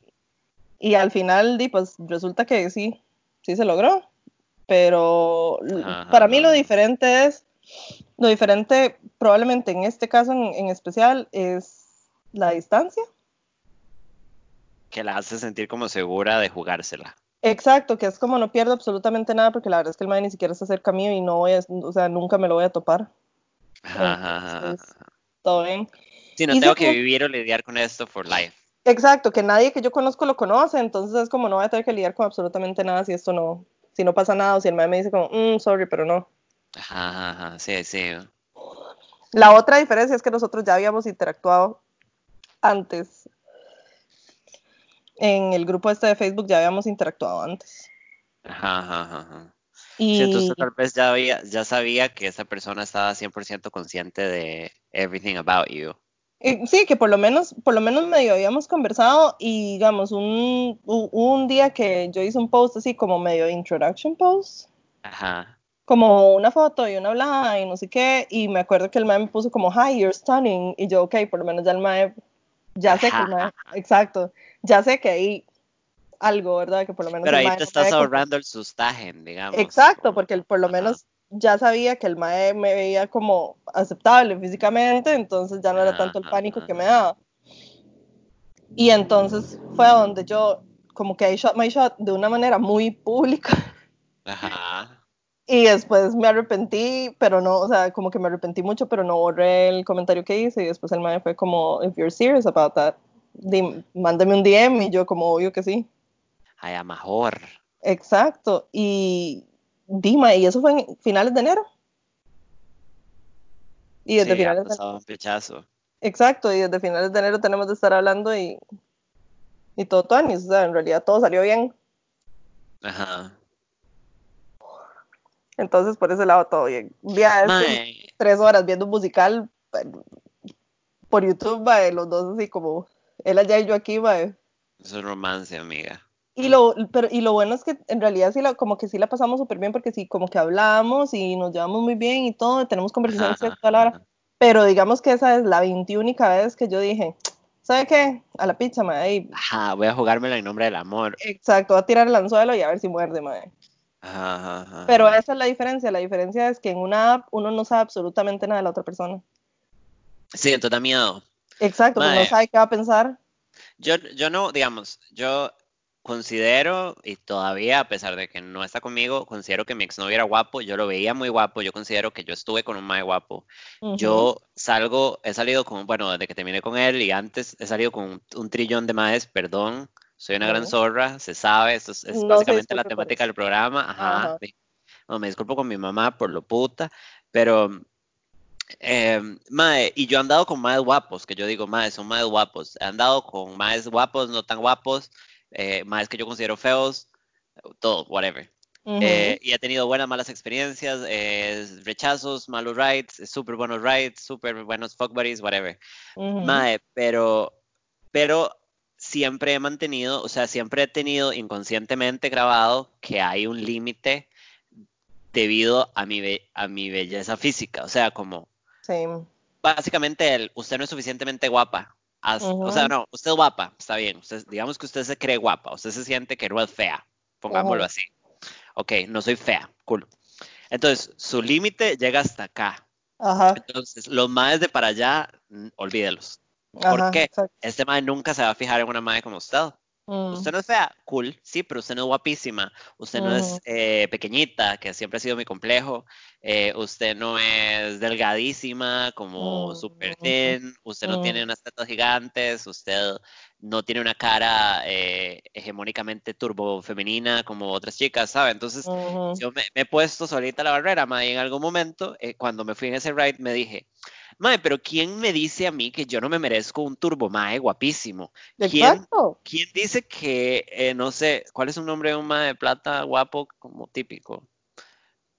y al final, di, pues resulta que sí, sí se logró. Pero Ajá. para mí lo diferente es, lo diferente probablemente en este caso en, en especial es la distancia. Que la hace sentir como segura de jugársela. Exacto, que es como no pierdo absolutamente nada porque la verdad es que el mae ni siquiera se acerca a mí y no voy a, o sea, nunca me lo voy a topar. Ajá. Entonces, todo bien. Sí, no y tengo que vivir o lidiar con esto for life. Exacto, que nadie que yo conozco lo conoce, entonces es como no voy a tener que lidiar con absolutamente nada si esto no, si no pasa nada o si el mae me dice como, "Mm, sorry, pero no. Ajá, ajá. Sí, sí. La otra diferencia es que nosotros ya habíamos interactuado antes. En el grupo este de Facebook ya habíamos interactuado antes. Ajá, ajá, ajá, ajá. Y Sí, entonces tal vez ya, había, ya sabía que esa persona estaba 100% consciente de everything about you. Eh, Sí, que por lo menos, por lo menos medio habíamos conversado y digamos, un, un día que yo hice un post así como medio introduction post, Ajá. como una foto y una hablada y no sé qué, y me acuerdo que el mae me puso como, hi, you're stunning, y yo, ok, por lo menos ya el mae, ya sé que el mae, exacto, ya sé que hay algo, ¿verdad? Que por lo menos Pero ahí te estás ahorrando el sustagen, digamos. Exacto, porque el- por lo Ajá. menos ya sabía que el mae me veía como aceptable físicamente, entonces ya no era tanto el pánico que me daba. Y entonces fue donde yo como que I shot my shot de una manera muy pública Ajá. y después me arrepentí, pero no, o sea, como que me arrepentí mucho, pero no borré el comentario que hice y después el mae fue como, if you're serious about that, mándame un DM y yo como obvio que sí. Ay, a mejor. Exacto. Y Dima, y eso fue en finales de enero. Y desde Sí, ha finales de pasado un pichazo. Exacto, y desde finales de enero tenemos de estar hablando y, y todo tuanis, o sea, en realidad todo salió bien. Ajá. Entonces, por ese lado, todo bien. Mae, tres horas viendo un musical eh, por YouTube, mae, los dos así como él allá y yo aquí, mae. es un romance, amiga. Y lo, pero, y lo bueno es que en realidad sí la, como que sí la pasamos súper bien porque sí, como que hablamos y nos llevamos muy bien y todo, tenemos conversaciones y toda la hora. Pero digamos que esa es la 21 vez que yo dije, ¿sabe qué? A la pizza, ahí, Ajá, voy a jugármela en nombre del amor. Exacto, va a tirar el anzuelo y a ver si muerde, mae. Ajá, ajá. Pero esa es la diferencia. La diferencia es que en una app uno no sabe absolutamente nada de la otra persona. Sí, entonces da miedo. Exacto, pues no sabe qué va a pensar. Yo, yo no, digamos, yo considero, y todavía, a pesar de que no está conmigo, considero que mi exnovio era guapo, yo lo veía muy guapo, yo considero que yo estuve con un mae guapo. Yo salgo, he salido con, bueno, desde que terminé con él y antes he salido con un, un trillón de maes, perdón, soy una gran zorra, se sabe, esto es, es No básicamente la temática del programa, ajá. Ajá. sí. No, me disculpo con mi mamá por lo puta, pero, eh, mae, y yo he andado con maes guapos, que yo digo, maes, son maes guapos, he andado con maes guapos, no tan guapos, eh, maes que yo considero feos, todo, whatever. Ujú, Eh, y he tenido buenas, malas experiencias, eh, rechazos, malos rides, súper buenos rides, súper buenos fuck buddies, whatever. ujú. Mae, pero, pero siempre he mantenido, o sea, siempre he tenido inconscientemente grabado que hay un límite debido a mi, be- a mi belleza física. O sea, como Sí. básicamente el, usted no es suficientemente guapa. O sea, no, usted es guapa, está bien. Usted, digamos que usted se cree guapa, usted se siente que no es fea, pongámoslo así. Ok, no soy fea, cool. Entonces, su límite llega hasta acá. Ajá. Entonces, los maes de para allá, olvídelos. Ajá. qué? exacto. Este mae nunca se va a fijar en una mae como usted. Mm, Usted no es fea, cool, sí, pero usted no es guapísima, usted no es Ujú. eh, pequeñita, que siempre ha sido mi complejo, eh, usted no es delgadísima, como super mm, thin, usted no tiene mm, unas tetas gigantes, usted no tiene una cara eh, hegemónicamente turbo femenina como otras chicas, ¿sabe? Entonces, yo me, me he puesto solita la barrera, ma, y en algún momento, eh, cuando me fui en ese ride, me dije, mae, pero ¿quién me dice a mí que yo no me merezco un turbo mae guapísimo? ¿Quién. ¿Quién dice que, eh, no sé, cuál es un nombre de un mae de plata guapo como típico?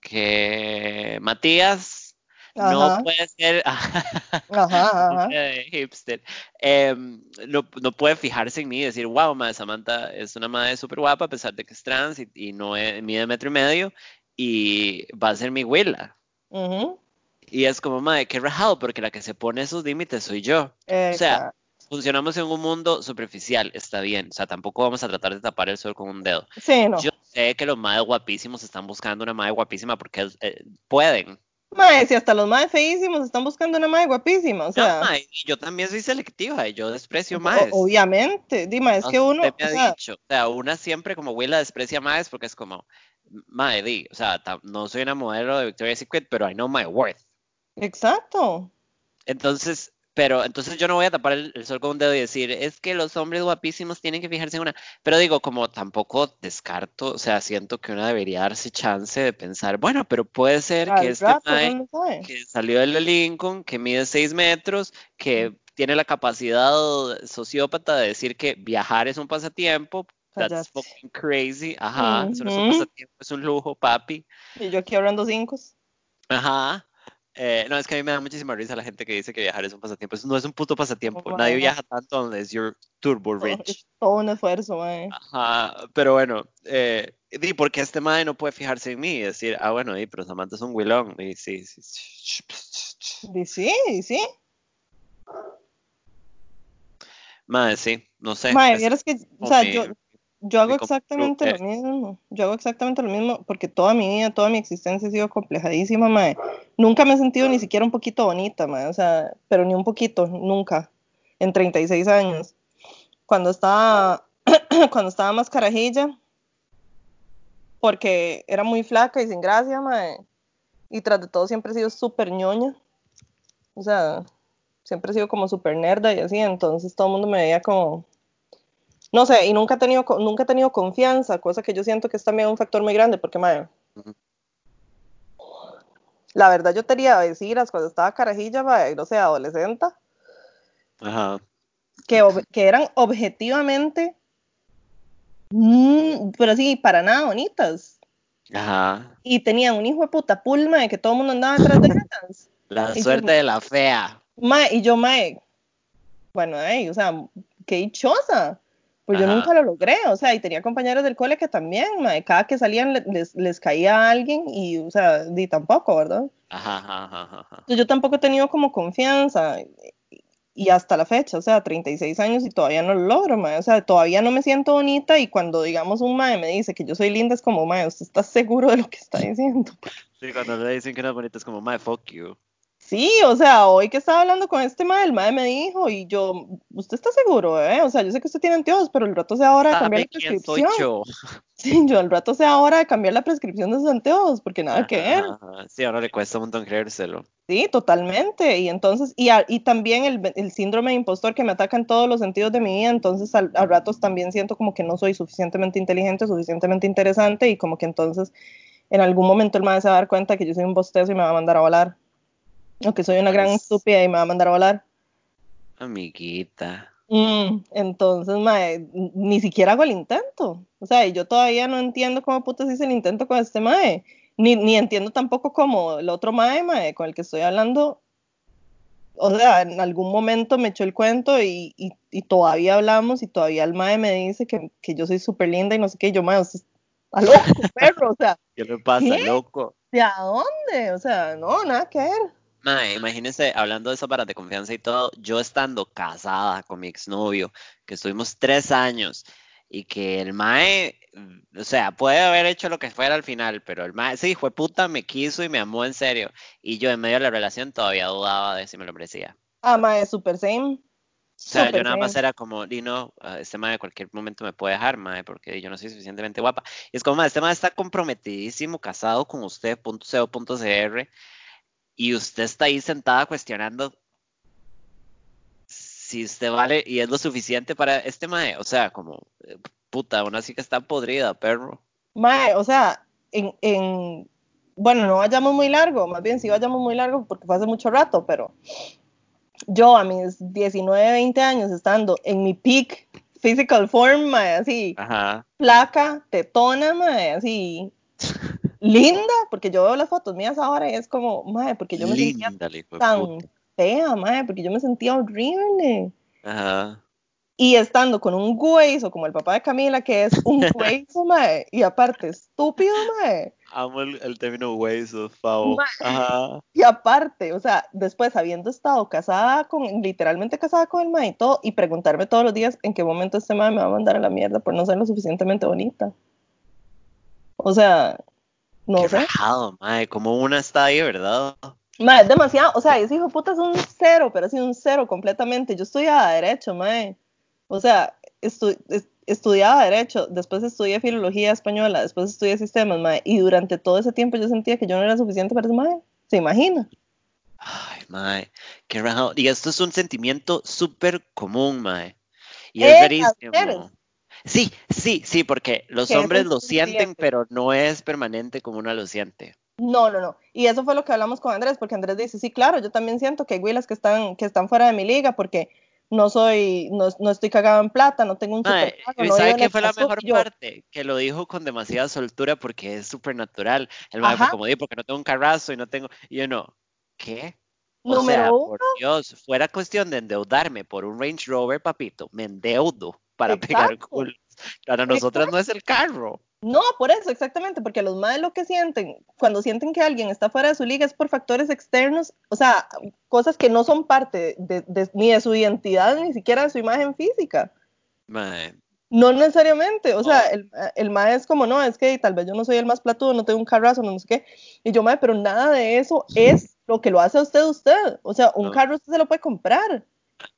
Que Matías no puede ser, ajá, ajá. hipster, em, no, no puede fijarse en mí y decir, wow, mae, Samantha es una madre súper guapa a pesar de que es trans y, y no es, mide metro y medio y va a ser mi ujú, Y es como, madre, qué rajado, porque la que se pone esos límites soy yo. O sea, funcionamos en un mundo superficial, está bien. O sea, tampoco vamos a tratar de tapar el sol con un dedo. Sí, Yo no. sé que los madres guapísimos están buscando una madre guapísima porque eh, pueden. Mae, si hasta los más feísimos están buscando una mae guapísima, o No, sea, mae, y yo también soy selectiva y yo desprecio más. obviamente, Dima, es que uno, me o sea, dicho, o sea, una siempre como Willa desprecia más porque es como, mae, di, o sea, no soy una modelo de Victoria's Secret, pero I know my worth. Exacto. Entonces, pero entonces yo no voy a tapar el, el sol con un dedo y decir, es que los hombres guapísimos tienen que fijarse en una. Pero digo, como tampoco descarto, o sea, siento que uno debería darse chance de pensar, bueno, pero puede ser que este mae que salió de la Lincoln, que mide 6 metros, que tiene la capacidad sociópata de decir que viajar es un pasatiempo, that's Cállate. fucking crazy, ajá, eso no es un pasatiempo, es un lujo, papi. Y yo aquí hablando cinco. Ajá. Eh, no, es que a mí me da muchísima risa la gente que dice que viajar es un pasatiempo. Eso no es un puto Oh, pasatiempo. Nadie mae, no. viaja tanto unless you're turbo Oh, es rich. todo un esfuerzo, mae. Ajá, pero bueno, eh, di, porque este mae no puede fijarse en mí y decir, ah, bueno, di, pero Samantha es un huilón. Y sí, sí, sí. Y sí, y sí. Mae, sí, no sé. Mae, vieras que, es o sea, yo, yo hago exactamente lo mismo. Yo hago exactamente lo mismo porque toda mi vida, toda mi existencia ha sido complejadísima, mae. Nunca me he sentido ni siquiera un poquito bonita, mae. O sea, pero ni un poquito, nunca. En 36 años. Cuando estaba, cuando estaba más carajilla, porque era muy flaca y sin gracia, mae. Y tras de todo siempre he sido súper ñoña. O sea, siempre he sido como súper nerda y así, entonces todo el mundo me veía como, no sé, y nunca he tenido, nunca he tenido confianza, cosa que yo siento que es también un factor muy grande, porque, madre, la verdad yo tenía vecinas cuando estaba carajilla, madre, no sé, adolescente, Ajá, que, que eran objetivamente, mm, pero sí, para nada bonitas. ajá. Y tenían un hijo de puta pulma de que todo el mundo andaba detrás de ellas. La Y yo, suerte de la fea. mae, y yo, mae, bueno, ey, o sea, qué dichosa. Pues yo nunca lo logré, o sea, y tenía compañeros del cole que también, mae, cada que salían le- les, les caía a alguien y, o sea, di tampoco, ¿verdad? ajá, ajá, ajá, ajá. Entonces yo tampoco he tenido como confianza y hasta la fecha, o sea, 36 años y todavía no lo logro, mae, o sea, todavía no me siento bonita y cuando, digamos, un mae me dice que yo soy linda es como, mae, ¿usted está seguro de lo que está diciendo? Sí, cuando le dicen que no es bonita es como, my fuck you. Sí, o sea, hoy que estaba hablando con este mae, el mae me dijo y yo, ¿usted está seguro, eh? O sea, yo sé que usted tiene anteojos, pero el rato sea hora de cambiar ¿Sabe la quién soy prescripción. yo? Sí, yo al rato sea hora de cambiar la prescripción de sus anteojos, porque nada que ver. ajá. Sí, ahora le cuesta un montón creérselo. Sí, totalmente. Y entonces, y, a- y también el, el síndrome de impostor que me ataca en todos los sentidos de mi vida, entonces al, a ratos también siento como que no soy suficientemente inteligente, suficientemente interesante y como que entonces en algún momento el mae se va a dar cuenta que yo soy un bostezo y me va a mandar a volar. O que soy una gran Pues, estúpida y me va a mandar a volar. amiguita. Mm, entonces, mae, ni siquiera hago el intento. O sea, y yo todavía no entiendo cómo putas hice el intento con este mae. Ni, ni entiendo tampoco cómo el otro mae, mae, con el que estoy hablando. O sea, en algún momento me echó el cuento y, y, y todavía hablamos y todavía el mae me dice que, que yo soy súper linda y no sé qué. Y yo, mae, usted está loco, perro. O sea, ¿Qué le ¿qué? pasa, loco? ¿De a dónde? O sea, no, nada que ver. Mae, imagínese, hablando de eso para de confianza y todo, yo estando casada con mi exnovio, que estuvimos tres años, y que el mae, mm, o sea, puede haber hecho lo que fuera al final, pero el mae, sí, fue puta, me quiso y me amó en serio. Y yo en medio de la relación todavía dudaba de si me lo merecía. Ah, mae, super same. O sea, yo Súper nada más era como, y no, ah, este mae en cualquier momento me puede dejar, mae, porque yo no soy suficientemente guapa. Y es como, mae, este mae está comprometidísimo, casado con usted, punto co, punto cr, y usted está ahí sentada cuestionando si usted vale y es lo suficiente para este mae. O sea, como, eh, puta, una sí que está podrida, perro. Mae, o sea, en, en, bueno, no vayamos muy largo, más bien sí vayamos muy largo porque fue hace mucho rato, pero yo a mis 19, 20 años estando en mi peak physical form, mae, así, Ajá. placa, tetona, mae, así, linda, porque yo veo las fotos mías ahora y es como, mae, porque yo me sentía Linda, tan fea, mae, porque yo me sentía horrible. Ajá. Y estando con un güeyzo como el papá de Camila, que es un güeyzo, mae, y aparte estúpido, mae, Amo el, el término hueso, favo. Ajá. y aparte, o sea, después habiendo estado casada con, literalmente casada con el mae y todo, y preguntarme todos los días en qué momento este mae me va a mandar a la mierda por no ser lo suficientemente bonita. O sea, no Qué sé. rajado, mae. Como una está ahí, ¿verdad? Es demasiado, o sea, ese hijo de puta es un cero, pero así un cero completamente. Yo estudiaba Derecho, mae. O sea, estu es- estudiaba Derecho, después estudié Filología Española, después estudié Sistemas, mae. Y durante todo ese tiempo yo sentía que yo no era suficiente para ese mae. ¿Se imagina? Ay, mae. Qué rajado. Y esto es un sentimiento súper común, mae. Y es las rarísimo. Sí, sí, sí, porque los hombres lo sienten, pero no es permanente como uno lo siente. No, no, no. Y eso fue lo que hablamos con Andrés, porque Andrés dice, sí, claro, yo también siento que hay güilas que están, que están fuera de mi liga porque no soy, no, no estoy cagado en plata, no tengo un Mae, super ¿y no ¿sabe vivo en qué fue la Pasto", mejor yo, parte? Que lo dijo con demasiada soltura porque es súper natural. El Ajá. como, di, porque no tengo un carrazo y no tengo... Y yo no, ¿qué? O Número sea, uno. por Dios, fuera cuestión de endeudarme por un Range Rover, papito, me endeudo para pegar Exacto. culos. Para nosotras no es el carro. No, por eso, exactamente, porque los madres lo que sienten, cuando sienten que alguien está fuera de su liga es por factores externos, o sea, cosas que no son parte de, de- ni de su identidad, ni siquiera de su imagen física. Mae, No necesariamente, o sea, el, el mae es como, no, es que tal vez yo no soy el más platudo, no tengo un carrazo, no sé qué. Y yo, mae, pero nada de eso es lo que lo hace a usted usted. O sea, un No. carro usted se lo puede comprar.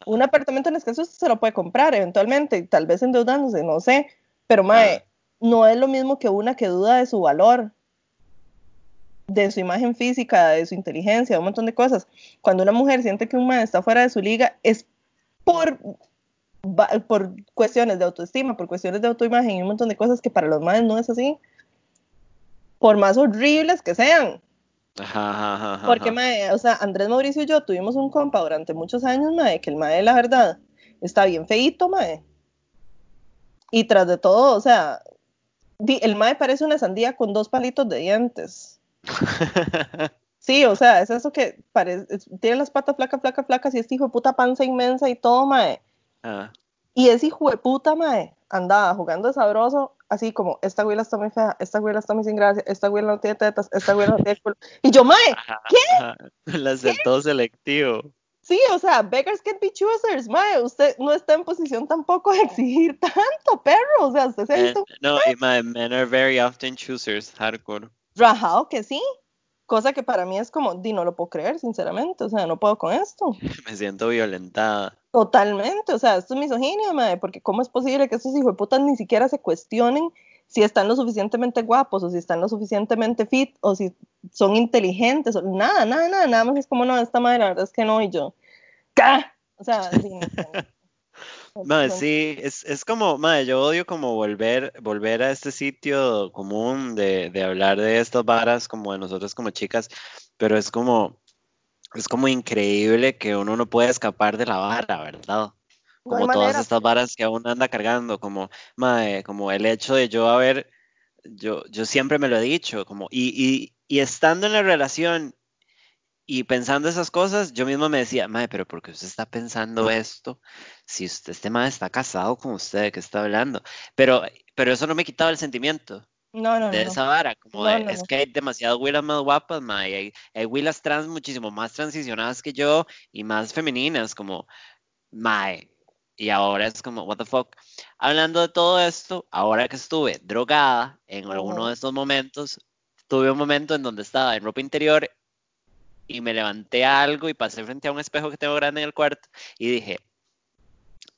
Un apartamento en escaso se lo puede comprar eventualmente, tal vez endeudándose, no sé. Pero, mae, Ah. no es lo mismo que una que duda de su valor, de su imagen física, de su inteligencia, de un montón de cosas. Cuando una mujer siente que un mae está fuera de su liga, es por por cuestiones de autoestima, por cuestiones de autoimagen y un montón de cosas que para los madres no es así. Por más horribles que sean. Ajá, ajá, ajá, ajá. Porque, mae, o sea, Andrés Mauricio y yo tuvimos un compa durante muchos años, mae, que el mae, la verdad, está bien feíto, mae. Y tras de todo, o sea, el mae parece una sandía con dos palitos de dientes. Sí, o sea, es eso que parece, tiene las patas flacas, flacas, flacas y este hijo de puta panza inmensa y todo, mae. Ah, Y ese hijo de puta, mae, andaba jugando de sabroso, así como, esta güila está muy fea, esta güila está muy sin gracia, esta güila no tiene tetas, esta güila no tiene culo. Y yo, mae, ¿qué? ajá. El acertado selectivo. Sí, o sea, beggars can be choosers, mae, usted no está en posición tampoco de exigir tanto, perro, o sea, usted se ha visto no, y my men are very often choosers, hardcore. rajado que sí, cosa que para mí es como, di, no lo puedo creer, sinceramente, o sea, no puedo con esto. Me siento violentada. Totalmente, o sea, esto es misoginia, mae, porque ¿cómo es posible que estos hijos de putas ni siquiera se cuestionen si están lo suficientemente guapos o si están lo suficientemente fit o si son inteligentes o nada, nada, nada, nada más es como, no, esta madre la verdad es que no, y yo, ¿qué? O sea, sí, no, sí, es, es como, mae, yo odio como volver, volver a este sitio común de, de hablar de estas varas como de nosotros como chicas, pero es como, es como increíble que uno no puede escapar de la vara, ¿verdad? Como todas manera. estas varas que uno anda cargando, como, mae, como el hecho de yo haber, yo, yo siempre me lo he dicho, como, y, y, y estando en la relación y pensando esas cosas, yo mismo me decía, mae, pero ¿por qué usted está pensando esto? Si usted, este mae está casado con usted, ¿de qué está hablando? Pero, pero eso no me quitaba el sentimiento No, no, de no, esa vara, como de, es que hay demasiadas huilas más guapas, y hay, hay huilas trans muchísimo más transicionadas que yo y más femeninas, como, mae, y ahora es como, what the fuck. Hablando de todo esto, ahora que estuve drogada en alguno de estos momentos, tuve un momento en donde estaba en ropa interior y me levanté a algo y pasé frente a un espejo que tengo grande en el cuarto y dije,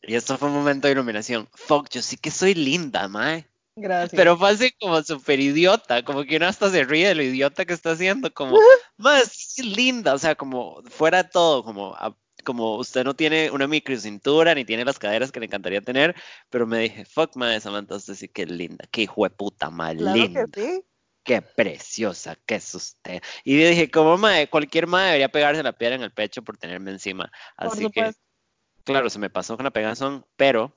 Y esto fue un momento de iluminación. Fuck, yo sí que soy linda, mae. Gracias. Pero fue así como súper idiota, como que uno hasta se ríe de lo idiota que está haciendo, como, más sí linda, o sea, como fuera de todo, como, a- como usted no tiene una microcintura ni tiene las caderas que le encantaría tener, pero me dije, fuck, madre Samantha, usted sí que es linda, qué hijo de puta, más claro linda, que sí. Qué preciosa que es usted. Y yo dije, como madre, cualquier madre debería pegarse la piedra en el pecho por tenerme encima, así que, claro, se me pasó con la pegazón, pero,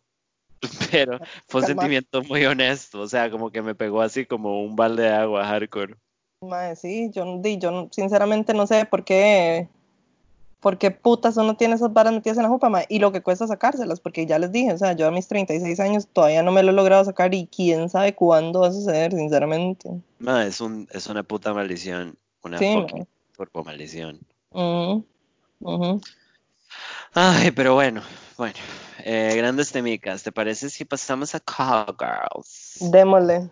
pero fue un Calma. sentimiento muy honesto, o sea, como que me pegó así como un balde de agua hardcore. Mae, sí, yo, yo sinceramente no sé por qué, por qué putas uno tiene esas varas metidas en la jupa, y lo que cuesta sacárselas, porque ya les dije, o sea, yo a mis 36 años todavía no me lo he logrado sacar y quién sabe cuándo va a suceder, sinceramente. No, es un, es una puta maldición, una Sí, fucking maldición. Ujú. Ay, pero bueno, bueno, eh, grandes temicas, ¿te parece si pasamos a Call Girls? Démosle.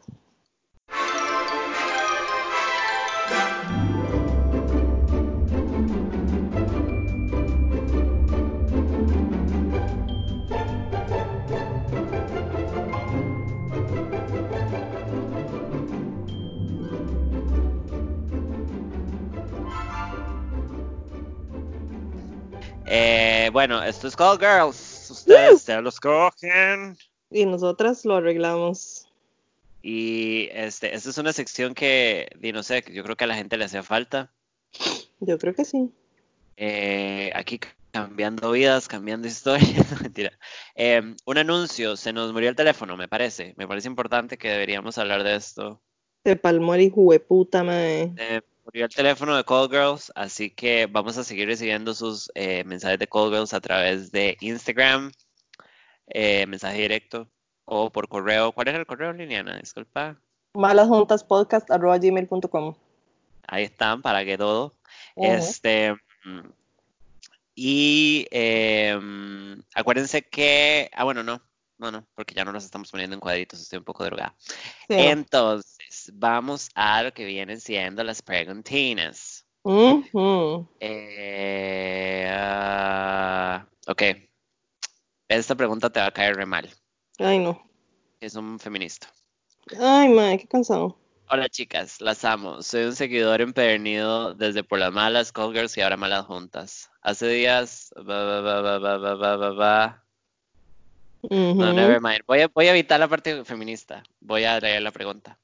Eh, bueno, esto es Call Girls, ustedes se los cogen. Y nosotras lo arreglamos. Y este, esta es una sección que, no sé, yo creo que a la gente le hacía falta. Yo creo que sí. Eh, aquí cambiando vidas, cambiando historias, no, mentira. Eh, un anuncio, se nos murió el teléfono, me parece. Me parece importante que deberíamos hablar de esto. Se palmó el hijo de puta, mae. Eh, murió el teléfono de Call Girls, así que vamos a seguir recibiendo sus eh, mensajes de Call Girls a través de Instagram, eh, mensaje directo o por correo. ¿Cuál era el correo, Liliana? Disculpa. malasjuntaspodcast.gmail.com Ahí están, para que todo. Este. Y eh, acuérdense que. Ah, bueno, no. No, no, porque ya no nos estamos poniendo en cuadritos, estoy un poco drogada. Sí, no. Pues, vamos a lo que vienen siendo las preguntinas. Uh ok. Esta pregunta te va a caer re mal. Ay, no. Es un feminista. Ay, madre, qué cansado. Hola, chicas, las amo. Soy un seguidor empedernido desde Por las Malas, girls y ahora Malas Juntas. Hace días. No, never mind. Voy a, voy a evitar la parte feminista. Voy a traer la pregunta.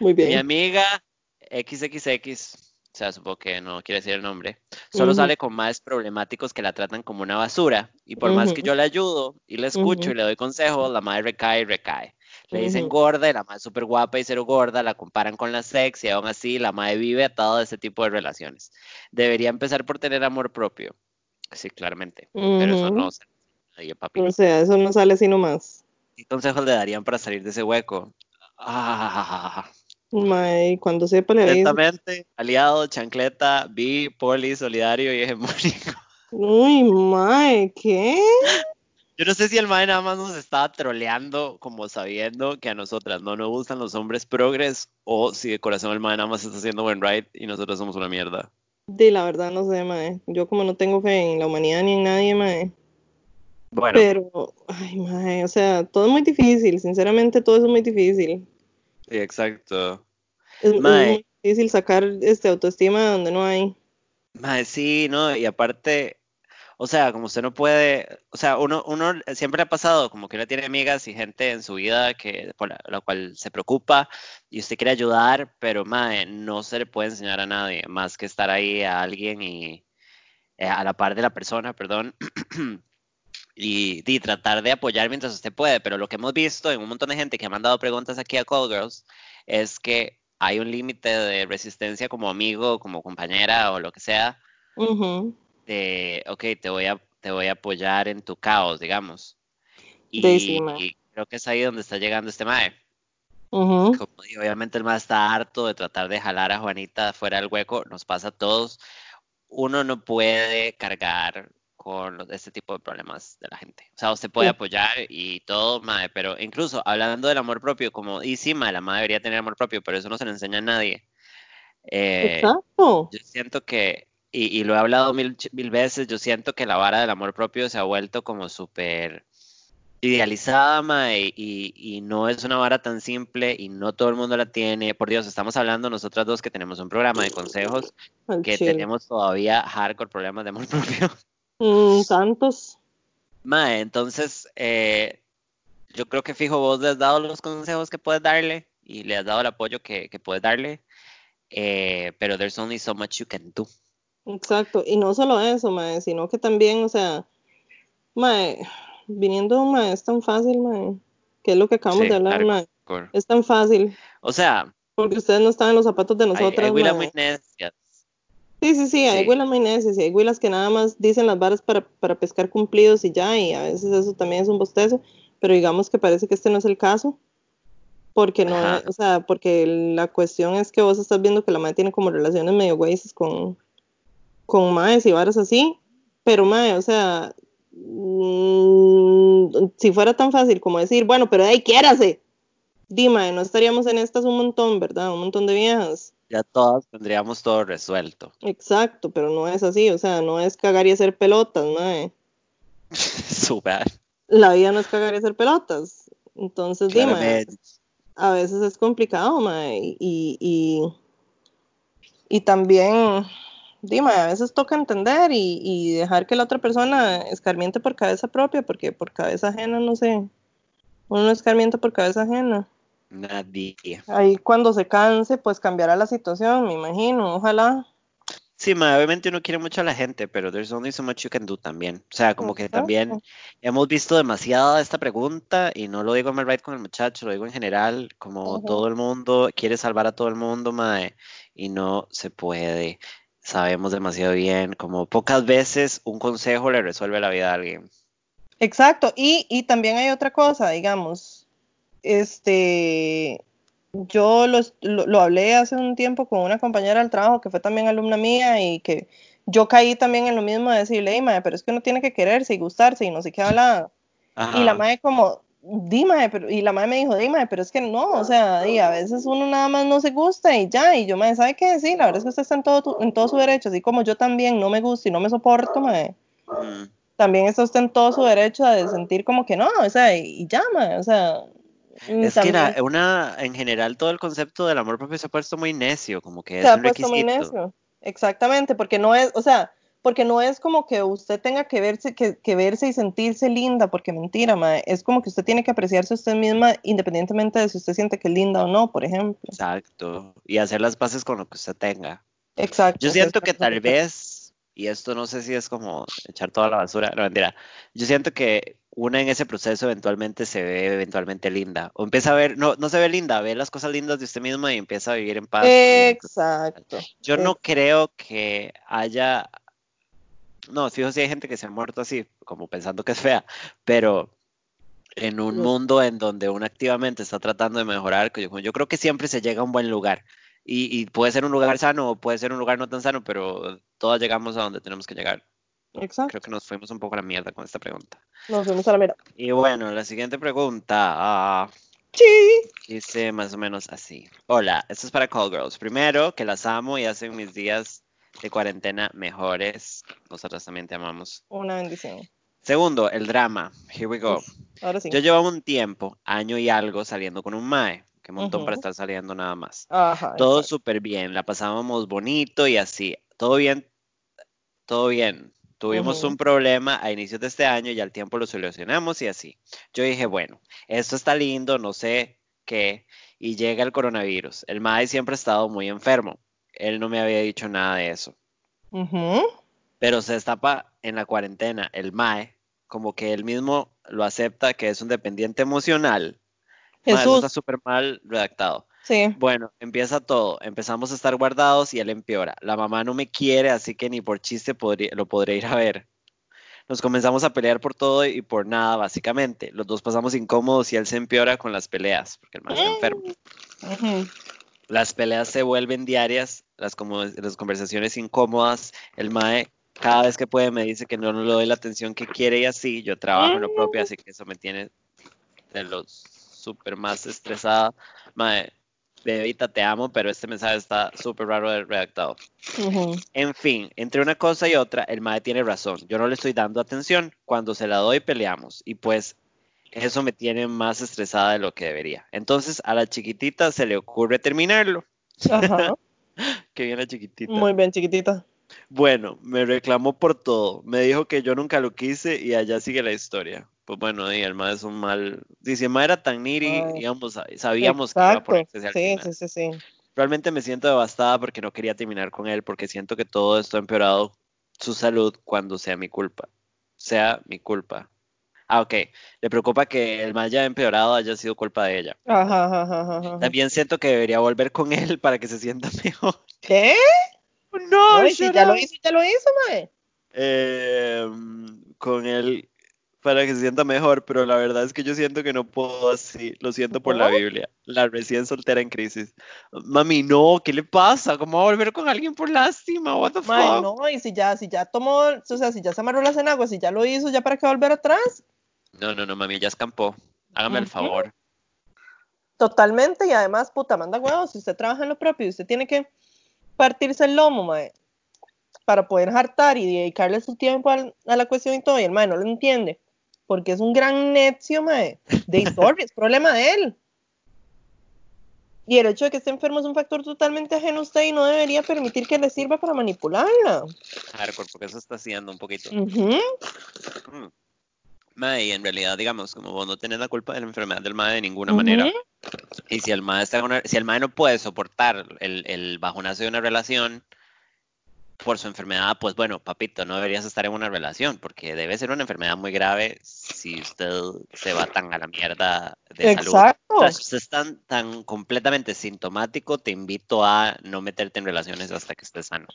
Muy Mi amiga XXX, o sea, supongo que no quiere decir el nombre, solo sale con más problemáticos que la tratan como una basura. Y por más que yo la ayudo y la escucho y le doy consejos, la madre recae y recae. Le dicen gorda y la madre es súper guapa y cero gorda, la comparan con la sex y aún así la madre vive atado a ese tipo de relaciones. Debería empezar por tener amor propio. Sí, claramente. Pero eso no papi. O sea, eso no sale así nomás. ¿Qué consejos le darían para salir de ese hueco? Ah, Mae, cuando sepa le aviso. Atentamente, aliado, chancleta, bi, poli, solidario y hegemónico. Uy, mae, ¿qué? Yo no sé si el mae nada más nos estaba troleando como sabiendo que a nosotras no nos gustan los hombres progres o si de corazón el mae nada más está haciendo buen ride y nosotros somos una mierda. De la verdad no sé, mae. Yo como no tengo fe en la humanidad ni en nadie, mae. Bueno, Pero, ay, mae, o sea, todo es muy difícil. Sinceramente, todo es muy difícil. Sí, exacto. Es, es muy difícil sacar este autoestima de donde no hay. mae, sí, no, y aparte, o sea, como usted no puede, o sea, uno, uno siempre le ha pasado como que uno tiene amigas y gente en su vida que por la, la cual se preocupa y usted quiere ayudar, pero mae, no se le puede enseñar a nadie más que estar ahí a alguien y eh, a la par de la persona, perdón, y, y tratar de apoyar mientras usted puede. Pero lo que hemos visto en un montón de gente que ha mandado preguntas aquí a Call Girls es que hay un límite de resistencia como amigo, como compañera o lo que sea, Ujú. de, ok, te voy a, te voy a apoyar en tu caos, digamos. Sí, Y, y creo que es ahí donde está llegando este mae. Ujú. Como digo, obviamente el mae está harto de tratar de jalar a Juanita fuera del hueco, nos pasa a todos. Uno no puede cargar con los- este tipo de problemas de la gente. O sea, usted puede Sí. apoyar y todo, mae, pero incluso hablando del amor propio, como, y sí, mae, la madre debería tener amor propio, pero eso no se le enseña a nadie. Eh, Exacto. yo siento que, y, y lo he hablado mil, mil veces, yo siento que la vara del amor propio se ha vuelto como súper idealizada, mae, y, y no es una vara tan simple y no todo el mundo la tiene. Por Dios, estamos hablando nosotras dos que tenemos un programa de consejos que tenemos todavía hardcore problemas de amor propio. Mm, tantos. Mae, entonces, eh, yo creo que fijo, vos le has dado los consejos que puedes darle y le has dado el apoyo que, que puedes darle, eh, pero there's only so much you can do. Exacto. Y no solo eso, mae, sino que también, o sea, mae, viniendo, mae, es tan fácil, mae, que es lo que acabamos Sí, de hablar, mae. Es tan fácil, O sea, porque ustedes no están en los zapatos de hay, nosotras, hay mae. muy necias. Sí, sí, sí, hay Sí. huilas muy necias y hay huilas que nada más dicen las varas para, para pescar cumplidos y ya, y a veces eso también es un bostezo, pero digamos que parece que este no es el caso, porque no Ajá. o sea, porque la cuestión es que vos estás viendo que la madre tiene como relaciones medio güeyes con, con maes y varas así, pero mae, o sea, mm, si fuera tan fácil como decir, bueno, pero de ahí quiérase, dime, no estaríamos en estas un montón, ¿verdad? Un montón de viejas. Ya todas tendríamos todo resuelto. Exacto, pero no es así, o sea, no es cagar y hacer pelotas, mae. so bad. La vida no es cagar y hacer pelotas. Entonces, dime, a veces es complicado, mae, y, y, y también, dime, a veces toca entender y, y dejar que la otra persona escarmiente por cabeza propia, porque por cabeza ajena, no sé, uno no escarmienta por cabeza ajena. Nadie. Ahí cuando se canse, pues cambiará la situación, me imagino, ojalá. Sí, ma, obviamente uno quiere mucho a la gente, pero there's only so much you can do también. O sea, como que también hemos visto demasiada esta pregunta y no lo digo mal right con el muchacho, lo digo en general, como todo el mundo quiere salvar a todo el mundo, mae, y no se puede. Sabemos demasiado bien, como pocas veces un consejo le resuelve la vida a alguien. Exacto, y, y también hay otra cosa, digamos, este, yo lo, lo, lo hablé hace un tiempo con una compañera del trabajo que fue también alumna mía y que yo caí también en lo mismo de decirle, "Ey, mae, pero es que uno tiene que quererse y gustarse y no sé qué hablaba. Y la madre como, dime, pero, y la madre me dijo, dime, pero es que no, o sea, y a veces uno nada más no se gusta y ya, y yo, madre, ¿sabe qué decir? La verdad es que usted está en todo, tu- en todo su derecho, así como yo también no me gusta y no me soporto, madre Mm. también está usted en todo su derecho de sentir como que no, o sea, y, y llama, o sea, mm, Es que la- una, en general todo el concepto del amor propio se ha puesto muy necio, como que se es ha un puesto muy requisito. necio, exactamente, porque no es, o sea, porque no es como que usted tenga que verse, que, que verse y sentirse linda, porque mentira, mae, es como que usted tiene que apreciarse usted misma independientemente de si usted siente que es linda o no, por ejemplo. Exacto. Y hacer las paces con lo que usted tenga. Exacto. Yo siento que tal vez, y esto no sé si es como echar toda la basura, no mentira. Yo siento que una en ese proceso eventualmente se ve eventualmente linda. O empieza a ver, no, no se ve linda, ve las cosas lindas de usted misma y empieza a vivir en paz. Exacto. Yo no creo que haya, no, fijo si hay gente que se ha muerto así, como pensando que es fea, pero en un mundo en donde uno activamente está tratando de mejorar, yo, yo creo que siempre se llega a un buen lugar. Y, y puede ser un lugar sano o puede ser un lugar no tan sano, pero todas llegamos a donde tenemos que llegar. Exacto. Creo que nos fuimos un poco a la mierda con esta pregunta. Nos fuimos a la mira. Y bueno, la siguiente pregunta ah, Sí. dice más o menos así. Hola, esto es para Call Girls. Primero, que las amo y hacen mis días de cuarentena mejores. Nosotras también te amamos. Una bendición. Segundo, el drama. Here we go. Ahora sí. Yo llevaba un tiempo, año y algo, saliendo con un mae. Qué montón para Ujú. estar saliendo nada más. Ajá. Todo súper bien, la pasábamos bonito y así. Todo bien, todo bien. Tuvimos un problema a inicios de este año y al tiempo lo solucionamos y así. Yo dije, bueno, esto está lindo, no sé qué. Y llega el coronavirus. El mae siempre ha estado muy enfermo. Él no me había dicho nada de eso. Pero se destapa en la cuarentena el mae, como que él mismo lo acepta que es un dependiente emocional. Mae, eso está súper mal redactado. Sí. Bueno, empieza todo. Empezamos a estar guardados y él empeora. La mamá no me quiere, así que ni por chiste podría- lo podré ir a ver. Nos comenzamos a pelear por todo y por nada, básicamente. Los dos pasamos incómodos y él se empeora con las peleas, porque el man está enfermo. Las peleas se vuelven diarias, las, como, las conversaciones incómodas. El mae, cada vez que puede, me dice que no le doy la atención que quiere y así. Yo trabajo en lo propio, así que eso me tiene de los súper más estresada. Mae, bebita, te amo, pero este mensaje está súper raro de redactado. En fin, entre una cosa y otra, el mae tiene razón. Yo no le estoy dando atención. Cuando se la doy, peleamos. Y pues eso me tiene más estresada de lo que debería. Entonces a la chiquitita se le ocurre terminarlo. Ajá. Qué bien la chiquitita. Muy bien, chiquitita. Bueno, me reclamó por todo. Me dijo que yo nunca lo quise y allá sigue la historia. Pues bueno, y el ma es un mal. Si el era tan niri, Ay. digamos, sabíamos que iba a Exacto. ponerse al Sí, sí, sí, sí. Realmente me siento devastada porque no quería terminar con él, porque siento que todo esto ha empeorado su salud cuando sea mi culpa. Sea mi culpa. Ah, ok. Le preocupa que el mal haya empeorado haya sido culpa de ella. Ajá, ajá, ajá. También siento que debería volver con él para que se sienta mejor. ¿Qué? No, No, y si ya lo hizo, ya lo hizo, mae. Eh, con él para que se sienta mejor, pero la verdad es que yo siento que no puedo así. Lo siento por la. Biblia. La recién soltera en crisis. Mami, no, ¿qué le pasa? ¿Cómo va a volver con alguien por lástima? What the Mae, fuck? no, y si ya, si ya tomó, o sea, si ya se amarró las enaguas, si ya lo hizo, ya para qué volver atrás. No, no, no, mami, ya escampó. Hágame el favor. Totalmente, y además, puta, manda huevos, si usted trabaja en lo propio y usted tiene que partirse el lomo, mae, para poder hartar y dedicarle su tiempo al- a la cuestión y todo, y el mae no lo entiende, porque es un gran necio, mae, de sorry, es problema de él. Y el hecho de que esté enfermo es un factor totalmente ajeno a usted y no debería permitir que le sirva para manipularla. Hardcore, porque eso está haciendo un poquito. Mm. Mae, y en realidad, digamos, como vos no tenés la culpa de la enfermedad del mae de ninguna manera. Y si el mae está una- si el mae no puede soportar el, el bajonazo de una relación por su enfermedad, pues bueno, papito, no deberías estar en una relación, porque debe ser una enfermedad muy grave si usted se va tan a la mierda de salud. Exacto. O sea, si usted es tan, tan completamente sintomático, te invito a no meterte en relaciones hasta que estés sano.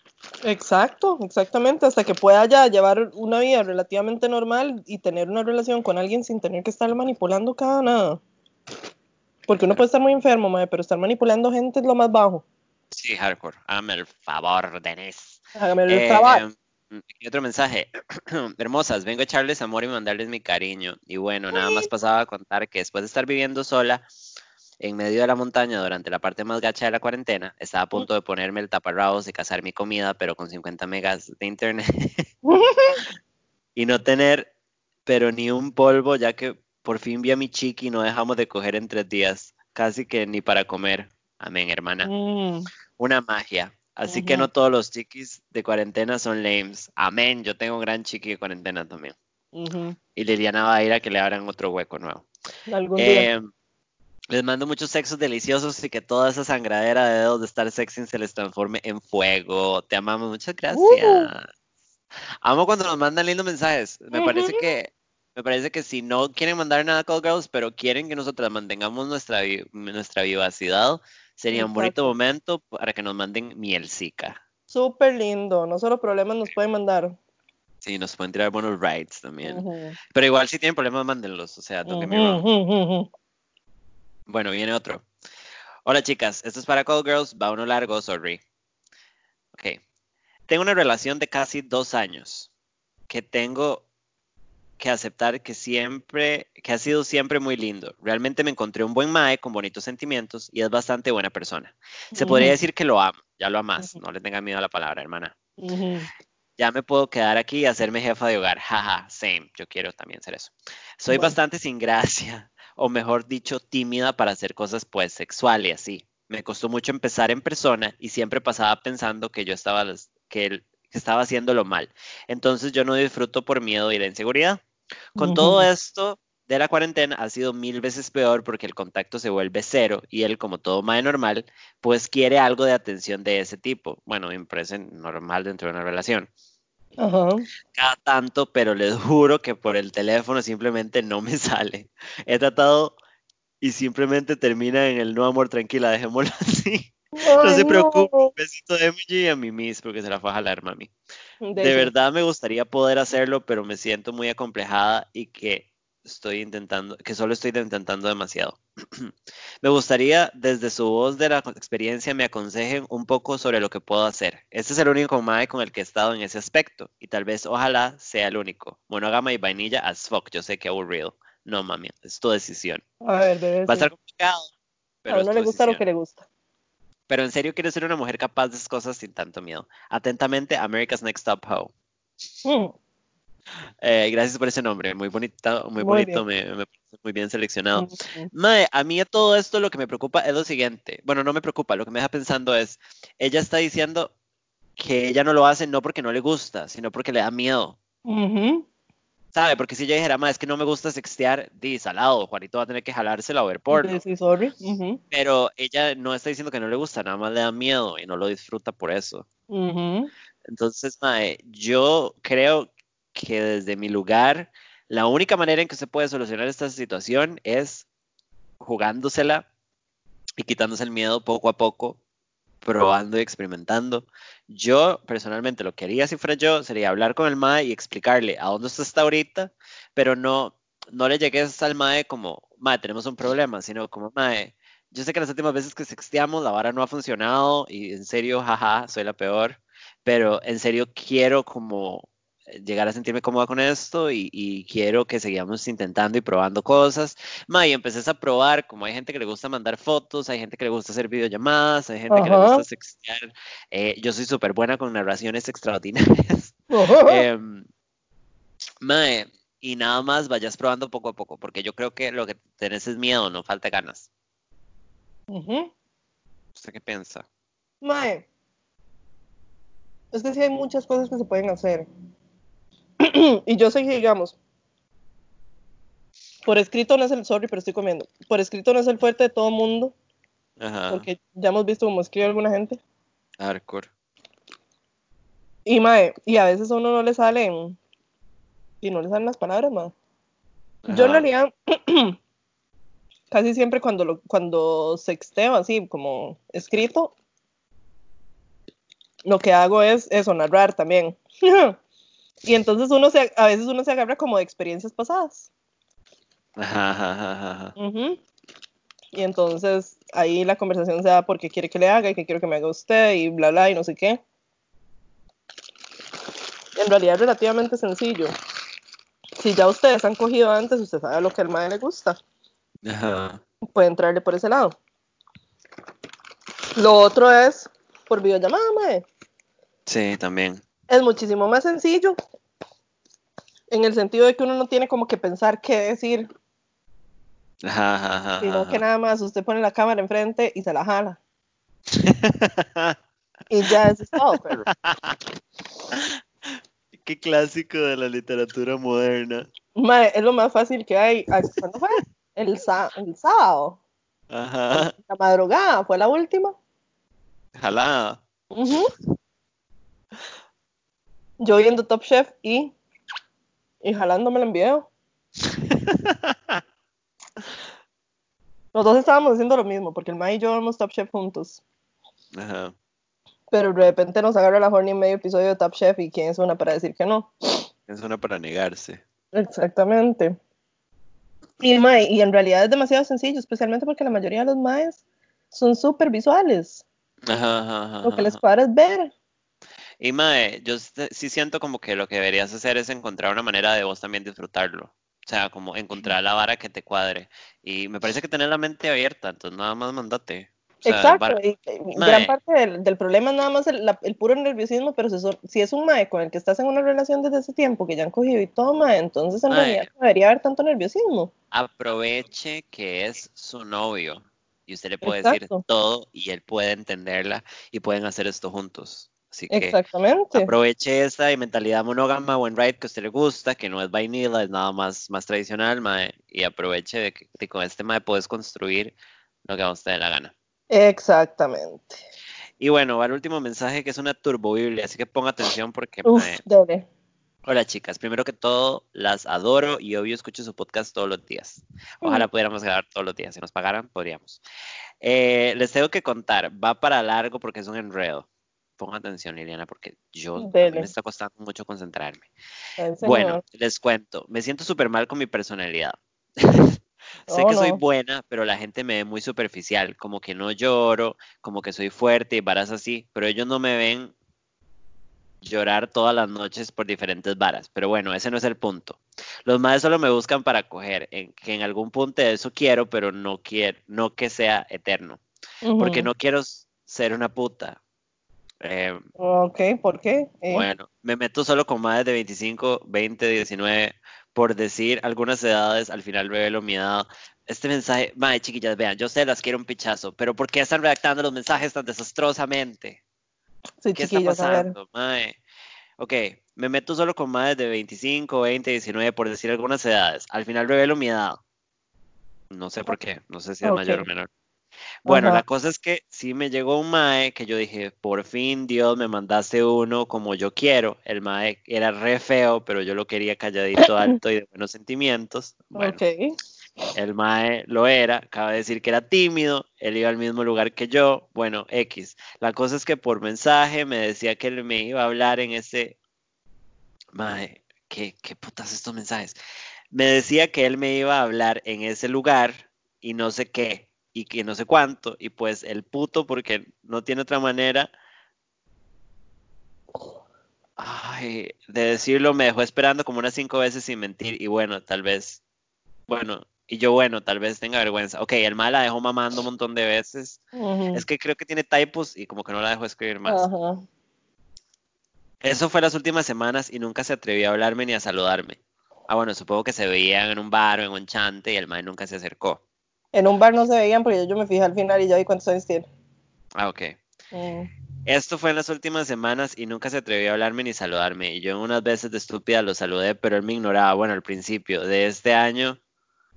Exacto, exactamente, hasta que pueda ya llevar una vida relativamente normal y tener una relación con alguien sin tener que estar manipulando cada nada. Porque uno puede estar muy enfermo, mae, pero estar manipulando gente es lo más bajo. Sí, hardcore. Hágame el favor, Denise. Hágame el Eh, y otro mensaje. Hermosas, vengo a echarles amor y mandarles mi cariño. Y bueno, nada más pasaba a contar que después de estar viviendo sola en medio de la montaña durante la parte más gacha de la cuarentena, estaba a punto de ponerme el taparrabos y cazar mi comida, pero con 50 megas de internet y no tener, pero ni un polvo, ya que por fin vi a mi chiqui y no dejamos de coger en tres días, casi que ni para comer. Amén, hermana Mm, una magia. Así que no todos los chiquis de cuarentena son lames. Amén. Yo tengo un gran chiqui de cuarentena también. Y Liliana va a ir a que le abran otro hueco nuevo. Algún día. Eh, les mando muchos sexos deliciosos y que toda esa sangradera de dedos de estar sexy se les transforme en fuego. Te amamos. Muchas gracias. Uh. Amo cuando nos mandan lindos mensajes. Me parece que me parece que si no quieren mandar nada a Call Girls, pero quieren que nosotras mantengamos nuestra, nuestra vivacidad, sería un bonito momento para que nos manden mielcica. Súper lindo, no solo problemas nos pueden mandar. Sí, nos pueden tirar buenos rides también. Pero igual si tienen problemas, mándenlos. O sea, wrong. ujú, ujú. Bueno, viene otro. Hola chicas, esto es para Call Girls, va uno largo, sorry. Ok. Tengo una relación de casi dos años que tengo que aceptar que siempre, que ha sido siempre muy lindo. Realmente me encontré un buen mae con bonitos sentimientos y es bastante buena persona. Se podría decir que lo amo, ya lo amas, no le tenga miedo a la palabra, hermana. Ya me puedo quedar aquí y hacerme jefa de hogar. Jaja, same. Yo quiero también ser eso. Soy Bueno. bastante sin gracia, o mejor dicho, tímida para hacer cosas pues sexual y así. Me costó mucho empezar en persona y siempre pasaba pensando que yo estaba que él que estaba haciéndolo mal. Entonces yo no disfruto por miedo y la inseguridad. Con todo Ujú. esto de la cuarentena ha sido mil veces peor porque el contacto se vuelve cero y él, como todo mae normal, pues quiere algo de atención de ese tipo. Bueno, me parece normal dentro de una relación Ajá. cada tanto, pero les juro que por el teléfono simplemente no me sale. He tratado y simplemente termina en el no amor tranquila, dejémoslo así. No se preocupe, un besito de Emily y a mi miss porque se la fue a jalar, mami. De verdad me gustaría poder hacerlo, pero me siento muy acomplejada y que estoy intentando, que solo estoy intentando demasiado. me gustaría desde su voz de la experiencia me aconsejen un poco sobre lo que puedo hacer. Este es el único mae con el que he estado en ese aspecto y tal vez ojalá sea el único. Monógama y vainilla as fuck, yo sé que aburrido. No mami, es tu decisión. A ver, bebé. Va a estar complicado, pero a uno le gusta lo que le gusta. Pero en serio quiero ser una mujer capaz de esas cosas sin tanto miedo. Atentamente, America's Next Top Ho. Mm. Eh, gracias por ese nombre, muy bonito, muy, Muy bonito, me, me muy bien seleccionado. Ujú. Mae, a mí a todo esto lo que me preocupa es lo siguiente. Bueno, no me preocupa, lo que me deja pensando es, ella está diciendo que ella no lo hace no porque no le gusta, sino porque le da miedo. Ujú. ¿Sabe? Porque si ella dijera, mae, es que no me gusta sextear, di salado, Juanito va a tener que jalársela o ver porno. Sí, sí, sorry. Pero ella no está diciendo que no le gusta, nada más le da miedo y no lo disfruta por eso. Entonces, mae, yo creo que desde mi lugar, la única manera en que se puede solucionar esta situación es jugándosela y quitándose el miedo poco a poco, probando y experimentando. Yo, personalmente, lo que haría si fuera yo sería hablar con el MAE y explicarle a dónde usted está ahorita, pero no, no le llegues al MAE como, MAE, tenemos un problema, sino como, MAE, yo sé que las últimas veces que sexteamos la vara no ha funcionado y en serio, jaja, soy la peor, pero en serio quiero como llegar a sentirme cómoda con esto y, y quiero que sigamos intentando y probando cosas. Ma, y empecé a probar, como hay gente que le gusta mandar fotos, hay gente que le gusta hacer videollamadas, hay gente que le gusta sextear. Eh, yo soy súper buena con narraciones extraordinarias. Ujú. Em, mae, y nada más vayas probando poco a poco, porque yo creo que lo que tenés es miedo, no falta ganas. Ujú. ¿Usted qué piensa? Mae, es que sí hay muchas cosas que se pueden hacer. y yo sé que, digamos, por escrito no es el, sorry, pero estoy comiendo. Por escrito no es el fuerte de todo mundo, Ajá, porque ya hemos visto cómo escribe alguna gente. hardcore. Y mae, y a veces a uno no le salen, y no le salen las palabras, mae. Yo en Ajá. realidad, casi siempre cuando, lo, cuando sexteo así como escrito, lo que hago es eso, narrar también. y entonces uno se, a veces uno se agarra como de experiencias pasadas. Ajá, ajá, ajá, ajá. Ujú. Y entonces ahí la conversación se da porque quiere que le haga y que quiero que me haga usted y bla bla y no sé qué. En realidad es relativamente sencillo. Si ya ustedes han cogido antes, usted sabe lo que al madre le gusta. Ajá. Puede entrarle por ese lado. Lo otro es por videollamada, mae. Sí, también. Es muchísimo más sencillo. En el sentido de que uno no tiene como que pensar qué decir, Ajá, ajá, ajá, sino que nada más usted pone la cámara enfrente y se la jala. Y ya eso es todo, perro. Qué clásico de la literatura moderna. Mae, es lo más fácil que hay. Ay, ¿Cuándo fue? El, el sábado. Ajá. La madrugada fue la última. Jalada. Ujú. Yo viendo Top Chef y, y jalándome en video. Los dos estábamos haciendo lo mismo, porque el Mae y yo vemos Top Chef juntos. Ajá. Pero de repente nos agarra la horny en medio episodio de Top Chef y quién es una para decir que no. Es una para negarse. Exactamente. Y, mae, y en realidad es demasiado sencillo, especialmente porque la mayoría de los maes son súper visuales. Ajá, ajá, ajá, Lo que les cuadra es ver. Y mae, yo sí siento como que lo que deberías hacer es encontrar una manera de vos también disfrutarlo. O sea, como encontrar la vara que te cuadre. Y me parece que tener la mente abierta, entonces nada más mandate. O sea, Exacto. Y, gran parte del, del problema es nada más el, la- el puro nerviosismo, pero si, so- si es un mae con el que estás en una relación desde ese tiempo, que ya han cogido y todo, mae, entonces en Mae. realidad no debería haber tanto nerviosismo. aproveche que es su novio y usted le puede decir todo y él puede entenderla y pueden hacer esto juntos. Así que Exactamente. aproveche esta mentalidad monógama o en right que a usted le gusta, que no es vainilla, es nada más, más tradicional, mae, y aproveche de que de con este mae puedes construir lo que a usted dé la gana. Exactamente. Y bueno, va el último mensaje que es una turbobiblia, así que ponga atención porque, Uf, mae, dale. hola chicas, primero que todo, las adoro y obvio escucho su podcast todos los días. Ojalá pudiéramos grabar todos los días, si nos pagaran, podríamos. Eh, les tengo que contar, va para largo porque es un enredo. Ponga atención, Liliana, porque yo, a mí me está costando mucho concentrarme. Bueno, les cuento, me siento súper mal con mi personalidad. sé Oh, que soy no. buena, pero la gente me ve muy superficial, como que no lloro, como que soy fuerte y varas así, pero ellos no me ven llorar todas las noches por diferentes varas. Pero bueno, ese no es el punto. Los madres solo me buscan para coger, en, que en algún punto de eso quiero, pero no quiero, no que sea eterno, porque no quiero ser una puta. Eh, Ok, ¿por qué? Eh, bueno, me meto solo con más de 25, 20, 19, por decir algunas edades, al final revelo mi edad. Este mensaje, madre, chiquillas, vean, yo sé las quiero un pichazo, pero ¿por qué están redactando los mensajes tan desastrosamente? sí, ¿Qué está pasando, mae? Ok, me meto solo con más de 25, 20, 19, por decir algunas edades. Al final revelo mi edad. No sé por qué, no sé si es mayor o menor. Bueno, Ajá. la cosa es que sí me llegó un mae que yo dije, por fin Dios me mandaste uno como yo quiero. El mae era re feo, pero yo lo quería calladito, alto y de buenos sentimientos. Bueno, el mae lo era, cabe decir que era tímido, él iba al mismo lugar que yo, bueno, X. La cosa es que por mensaje me decía que él me iba a hablar en ese... Mae, ¿qué, qué putas estos mensajes? Me decía que él me iba a hablar en ese lugar y no sé qué, y que no sé cuánto, y pues el puto, porque no tiene otra manera... Ay, de decirlo, me dejó esperando como unas cinco veces sin mentir, y bueno, tal vez bueno, y yo, bueno, tal vez tenga vergüenza. Ok, el mal la dejó mamando un montón de veces. Es que creo que tiene typos y como que no la dejó escribir más. Eso fue las últimas semanas y nunca se atrevió a hablarme ni a saludarme. Ah, bueno, supongo que se veían en un bar o en un chante y el mal nunca se acercó. En un bar no se veían porque yo me fijé al final y ya vi cuántos años tiene. Ah, ok. Mm. Esto fue en las últimas semanas y nunca se atrevió a hablarme ni saludarme. Y yo en unas veces de estúpida lo saludé, pero él me ignoraba. Bueno, al principio de este año,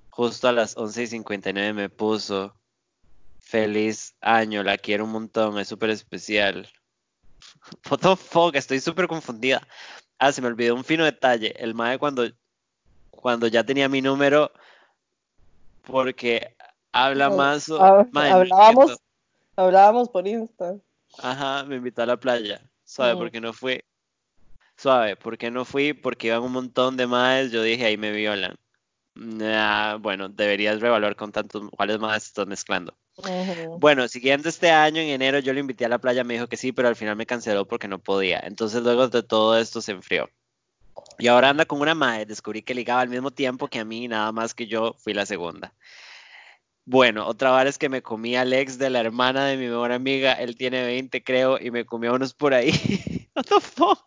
justo a las 11 y 59 me puso, feliz año, la quiero un montón, es súper especial. What the fuck, estoy súper confundida. Ah, se me olvidó un fino detalle. El mae cuando, cuando ya tenía mi número, porque habla más hablábamos, hablábamos por Insta. Ajá, me invitó a la playa. Suave, porque no fui. Suave, porque no fui, porque iban un montón de maes, yo dije, ahí me violan. Nah, bueno, deberías reevaluar con tantos, cuáles maes estás mezclando. Bueno, siguiendo este año, en enero, yo lo invité a la playa, me dijo que sí, pero al final me canceló porque no podía. Entonces, luego de todo esto se enfrió. Y ahora anda con una mae, descubrí que ligaba al mismo tiempo que a mí, nada más que yo fui la segunda. Bueno, otra vez es que me comí al ex de la hermana de mi mejor amiga, él tiene 20 creo, y me comió unos por ahí. What the fuck?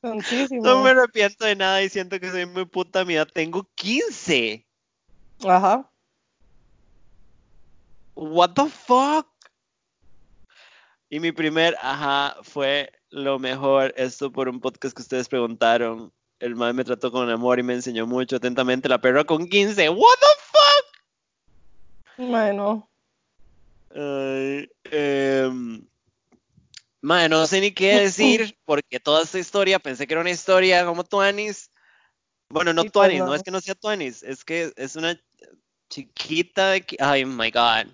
Santísimo. No me arrepiento de nada y siento que soy muy puta mía. Tengo 15. Ajá. What the fuck? Y mi primer ajá fue lo mejor. Esto por un podcast que ustedes preguntaron. El man me trató con amor y me enseñó mucho atentamente. La perra con 15. What the fuck? Bueno, em, no sé ni qué decir porque toda esta historia pensé que era una historia como Tuanis. Bueno, no pues Tuanis, no. es que no sea Tuanis, es que es una chiquita de... Ay, my God.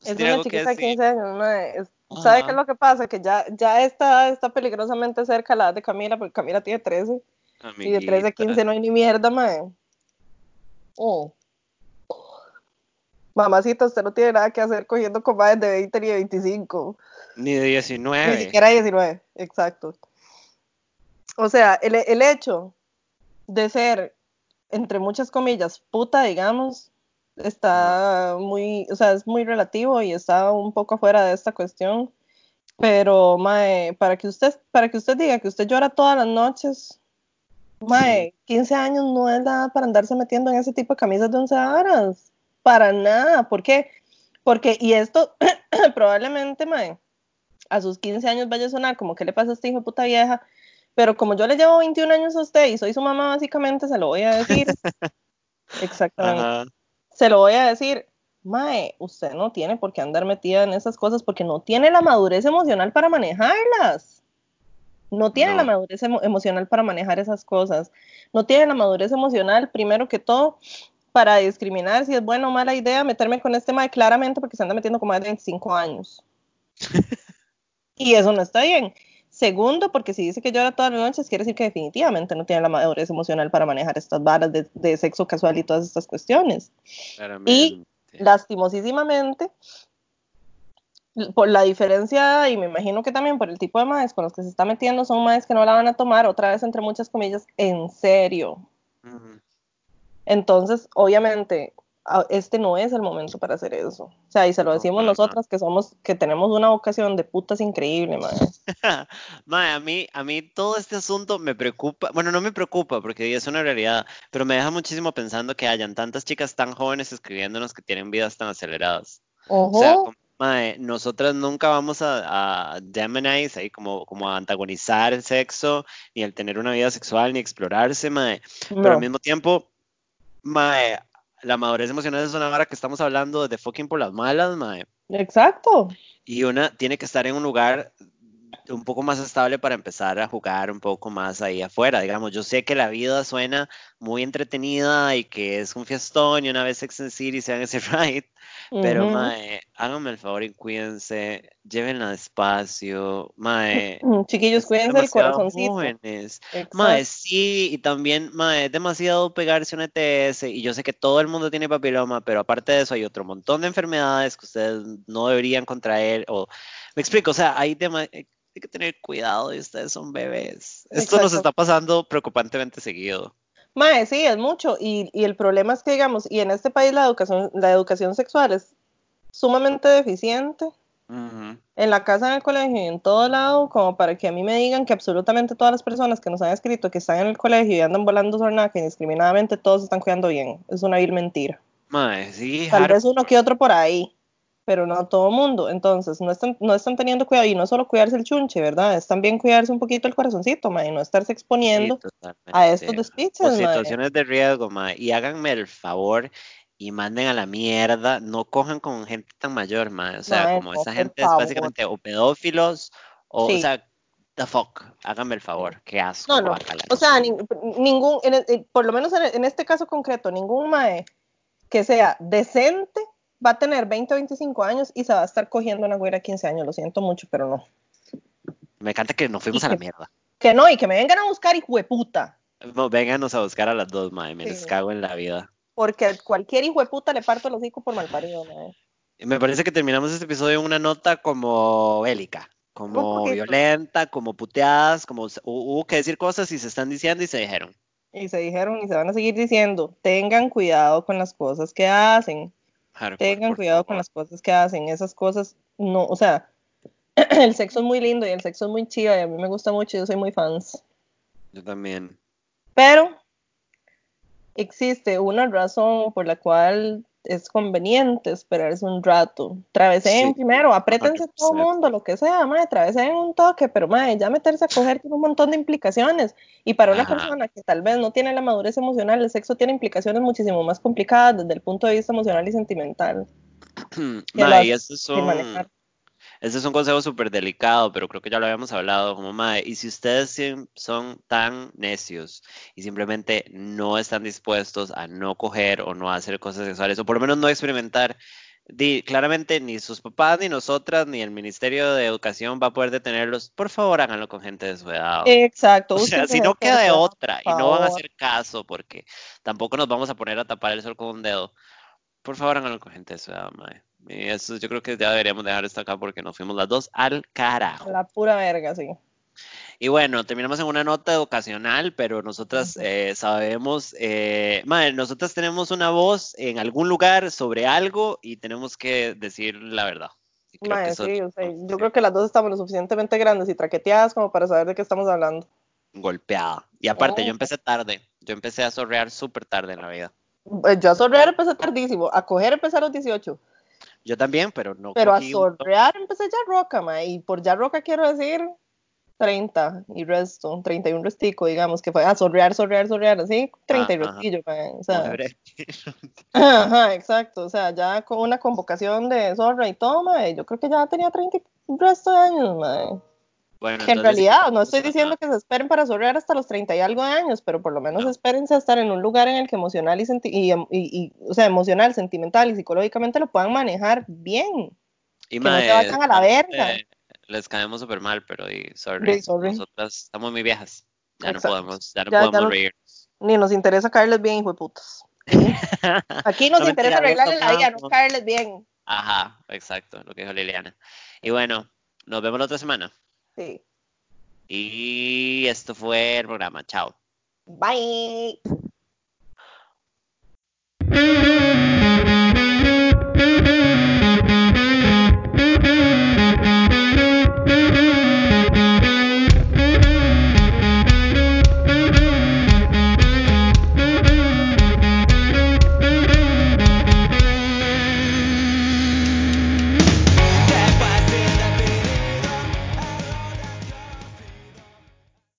¿Usted es una chiquita de decir? 15 años. Es- ¿Sabe qué es lo que pasa? Que ya, ya edad está peligrosamente cerca a la edad de Camila, porque Camila tiene 13. Y de 13 a Amiguita. 15 no hay ni mierda, mae. Oh. Mamacita, usted no tiene nada que hacer cogiendo comadres de 20 ni de 25. Ni de Ni 19. siquiera 19, exacto. O sea, el, el hecho de ser, entre muchas comillas, puta, digamos, está muy, o sea, es muy relativo y está un poco afuera de esta cuestión. Pero, mae, para que usted, para que usted diga que usted llora todas las noches, mae, 15 años no es nada para andarse metiendo en ese tipo de camisas de once varas. Para nada. ¿Por qué? Porque, y esto probablemente, mae, a sus 15 años vaya a sonar como, ¿qué le pasa a este hijo de puta vieja? Pero como yo le llevo 21 años a usted y soy su mamá, básicamente, se lo voy a decir. Exactamente. Ajá. Se lo voy a decir. Mae, usted no tiene por qué andar metida en esas cosas porque no tiene la madurez emocional para manejarlas. No tiene la madurez emo emocional para manejar esas cosas. No tiene la madurez emocional, primero que todo, para discriminar si es buena o mala idea meterme con este mae claramente porque se anda metiendo con más de 25 años. y eso no está bien. Segundo, porque si dice que llora todas las noches, quiere decir que definitivamente no tiene la madurez emocional para manejar estas varas de, de sexo casual y todas estas cuestiones. Claramente. Lastimosísimamente, por la diferencia, y me imagino que también por el tipo de maes con los que se está metiendo, son maes que no la van a tomar, otra vez entre muchas comillas, en serio. Ujú. Entonces, obviamente, este no es el momento para hacer eso. O sea, y se lo No, decimos no. nosotras que somos, que tenemos una vocación de putas increíble, mae. Mae, a mí, a mí todo este asunto me preocupa, bueno, no me preocupa porque es una realidad, pero me deja muchísimo pensando que hayan tantas chicas tan jóvenes escribiéndonos que tienen vidas tan aceleradas. O sea, Ojo, como, mae, nosotras nunca vamos a, a demonize, ahí como, como a antagonizar el sexo, ni el tener una vida sexual, ni explorarse, mae, pero al no, mismo tiempo, mae, la madurez emocional es una vara que estamos hablando de fucking por las malas, mae. exacto. Y una tiene que estar en un lugar un poco más estable para empezar a jugar un poco más ahí afuera. Digamos, yo sé que la vida suena muy entretenida y que es un fiestón y una vez Sex and City se hagan ese ride, pero Ujú. mae, háganme el favor y cuídense, llévenla despacio, mae, Chiquillos, están cuídense el corazoncito. jóvenes. Mae, sí, y también, mae, es demasiado pegarse un ETS, y yo sé que todo el mundo tiene papiloma, pero aparte de eso hay otro montón de enfermedades que ustedes no deberían contraer, o, me explico, o sea, hay, dema- hay que tener cuidado y ustedes son bebés. Esto nos está pasando preocupantemente seguido. Mae, sí, es mucho. Y, y el problema es que, digamos, y en este país la educación, la educación sexual es sumamente deficiente. En la casa, en el colegio y en todo lado, como para que a mí me digan que absolutamente todas las personas que nos han escrito que están en el colegio y andan volando sornaca indiscriminadamente, todos se están cuidando bien. Es una vil mentira. Mae, sí, Tal vez uno que otro por ahí, pero no todo el mundo. Entonces, no están, no están teniendo cuidado y no solo cuidarse el chunche, ¿verdad? Es también cuidarse un poquito el corazoncito, mae, y no estarse sí, exponiendo a estos. O despiches, mae. situaciones de riesgo, mae, y háganme el favor y manden a la mierda, no cojan con gente tan mayor, mae, o sea, como no, esa gente es básicamente o pedófilos, o, o Sí. sea, the fuck, háganme el sí. favor, qué asco, No, no. O sea, nin- ningún, en el- eh, por lo menos en, en este caso concreto, ningún mae que sea decente va a tener 20 o 25 años y se va a estar cogiendo una güera de 15 años. Lo siento mucho, pero no. Me encanta que nos Y fuimos a la mierda. que no, y que me vengan a buscar, hijo de puta. No, vénganos a buscar a las dos, mae, me les Sí. cago en la vida. Porque a cualquier hijo de puta le parto el hocico por malparido, mae. Me parece que terminamos este episodio en una nota como bélica, como violenta, como puteadas, como hubo que decir cosas y se están diciendo y se dijeron. Y se dijeron y se van a seguir diciendo, tengan cuidado con las cosas que hacen. Hardcore, Tengan cuidado con las cosas que hacen. Esas cosas, no, o sea, el sexo es muy lindo y el sexo es muy chido y a mí me gusta mucho, yo soy muy fans. Yo también. Pero existe una razón por la cual es conveniente esperarse un rato. Traveseen Sí, primero, apriétense todo el 100%. mundo, lo que sea, madre, traveseen un toque, pero madre, ya meterse a coger tiene un montón de implicaciones. Y para una persona que tal vez no tiene la madurez emocional, el sexo tiene implicaciones muchísimo más complicadas desde el punto de vista emocional y sentimental. las y estos de son, manejar. Este es un consejo súper delicado, pero creo que ya lo habíamos hablado, como mae, y si ustedes son tan necios y simplemente no están dispuestos a no coger o no hacer cosas sexuales, o por lo menos no experimentar, di, claramente ni sus papás, ni nosotras, ni el Ministerio de Educación va a poder detenerlos. Por favor, háganlo con gente de su edad. Exacto, O sea, si no queda de otra y no van a hacer caso, porque tampoco nos vamos a poner a tapar el sol con un dedo. Por favor, háganlo con gente de su edad, mae. Y eso yo creo que ya deberíamos dejar esto acá porque nos fuimos las dos al carajo. la pura verga, sí. Y bueno, terminamos en una nota educacional, pero nosotras eh, sabemos, eh, mae, nosotras tenemos una voz en algún lugar sobre algo y tenemos que decir la verdad. Creo que Mae, eso sí, o sea, es yo creo que las dos estamos lo suficientemente grandes y traqueteadas como para saber de qué estamos hablando. golpeada. Y aparte, yo Oh. empecé tarde. Yo empecé a sorrear súper tarde en la vida. Eh, Yo a sorrear empecé tardísimo, a coger empecé a los 18, Yo también, pero no pero a un- sorrear empecé ya roca, mae, y por ya roca quiero decir 30 y resto, 31 restico, digamos, que fue a sorrear, sorrear, sorrear, así, 30 y restillo, o sea, debería. ajá, exacto, o sea, ya con una convocación de zorra y todo, mae, yo creo que ya tenía 30 y resto de años, mae. Bueno, Que en entonces realidad no estoy diciendo que se esperen para sorrear hasta los 30 y algo de años, pero por lo menos No. espérense a estar en un lugar en el que emocional y, senti- y, y- y- o sea, emocional, sentimental y psicológicamente lo puedan manejar bien. Y Que no se vayan a la verga. les caemos súper mal, pero y sorry, sorry. nosotras estamos muy viejas. Ya no podemos, ya no Ya- ya podemos no- reír. Ni nos interesa caerles bien, hijo de putas. Aquí nos No, interesa arreglarle la vida, no caerles bien. Ajá, exacto, lo que dijo Liliana. Y bueno, nos vemos la otra semana. Sí. Y esto fue el programa. Chao. Bye.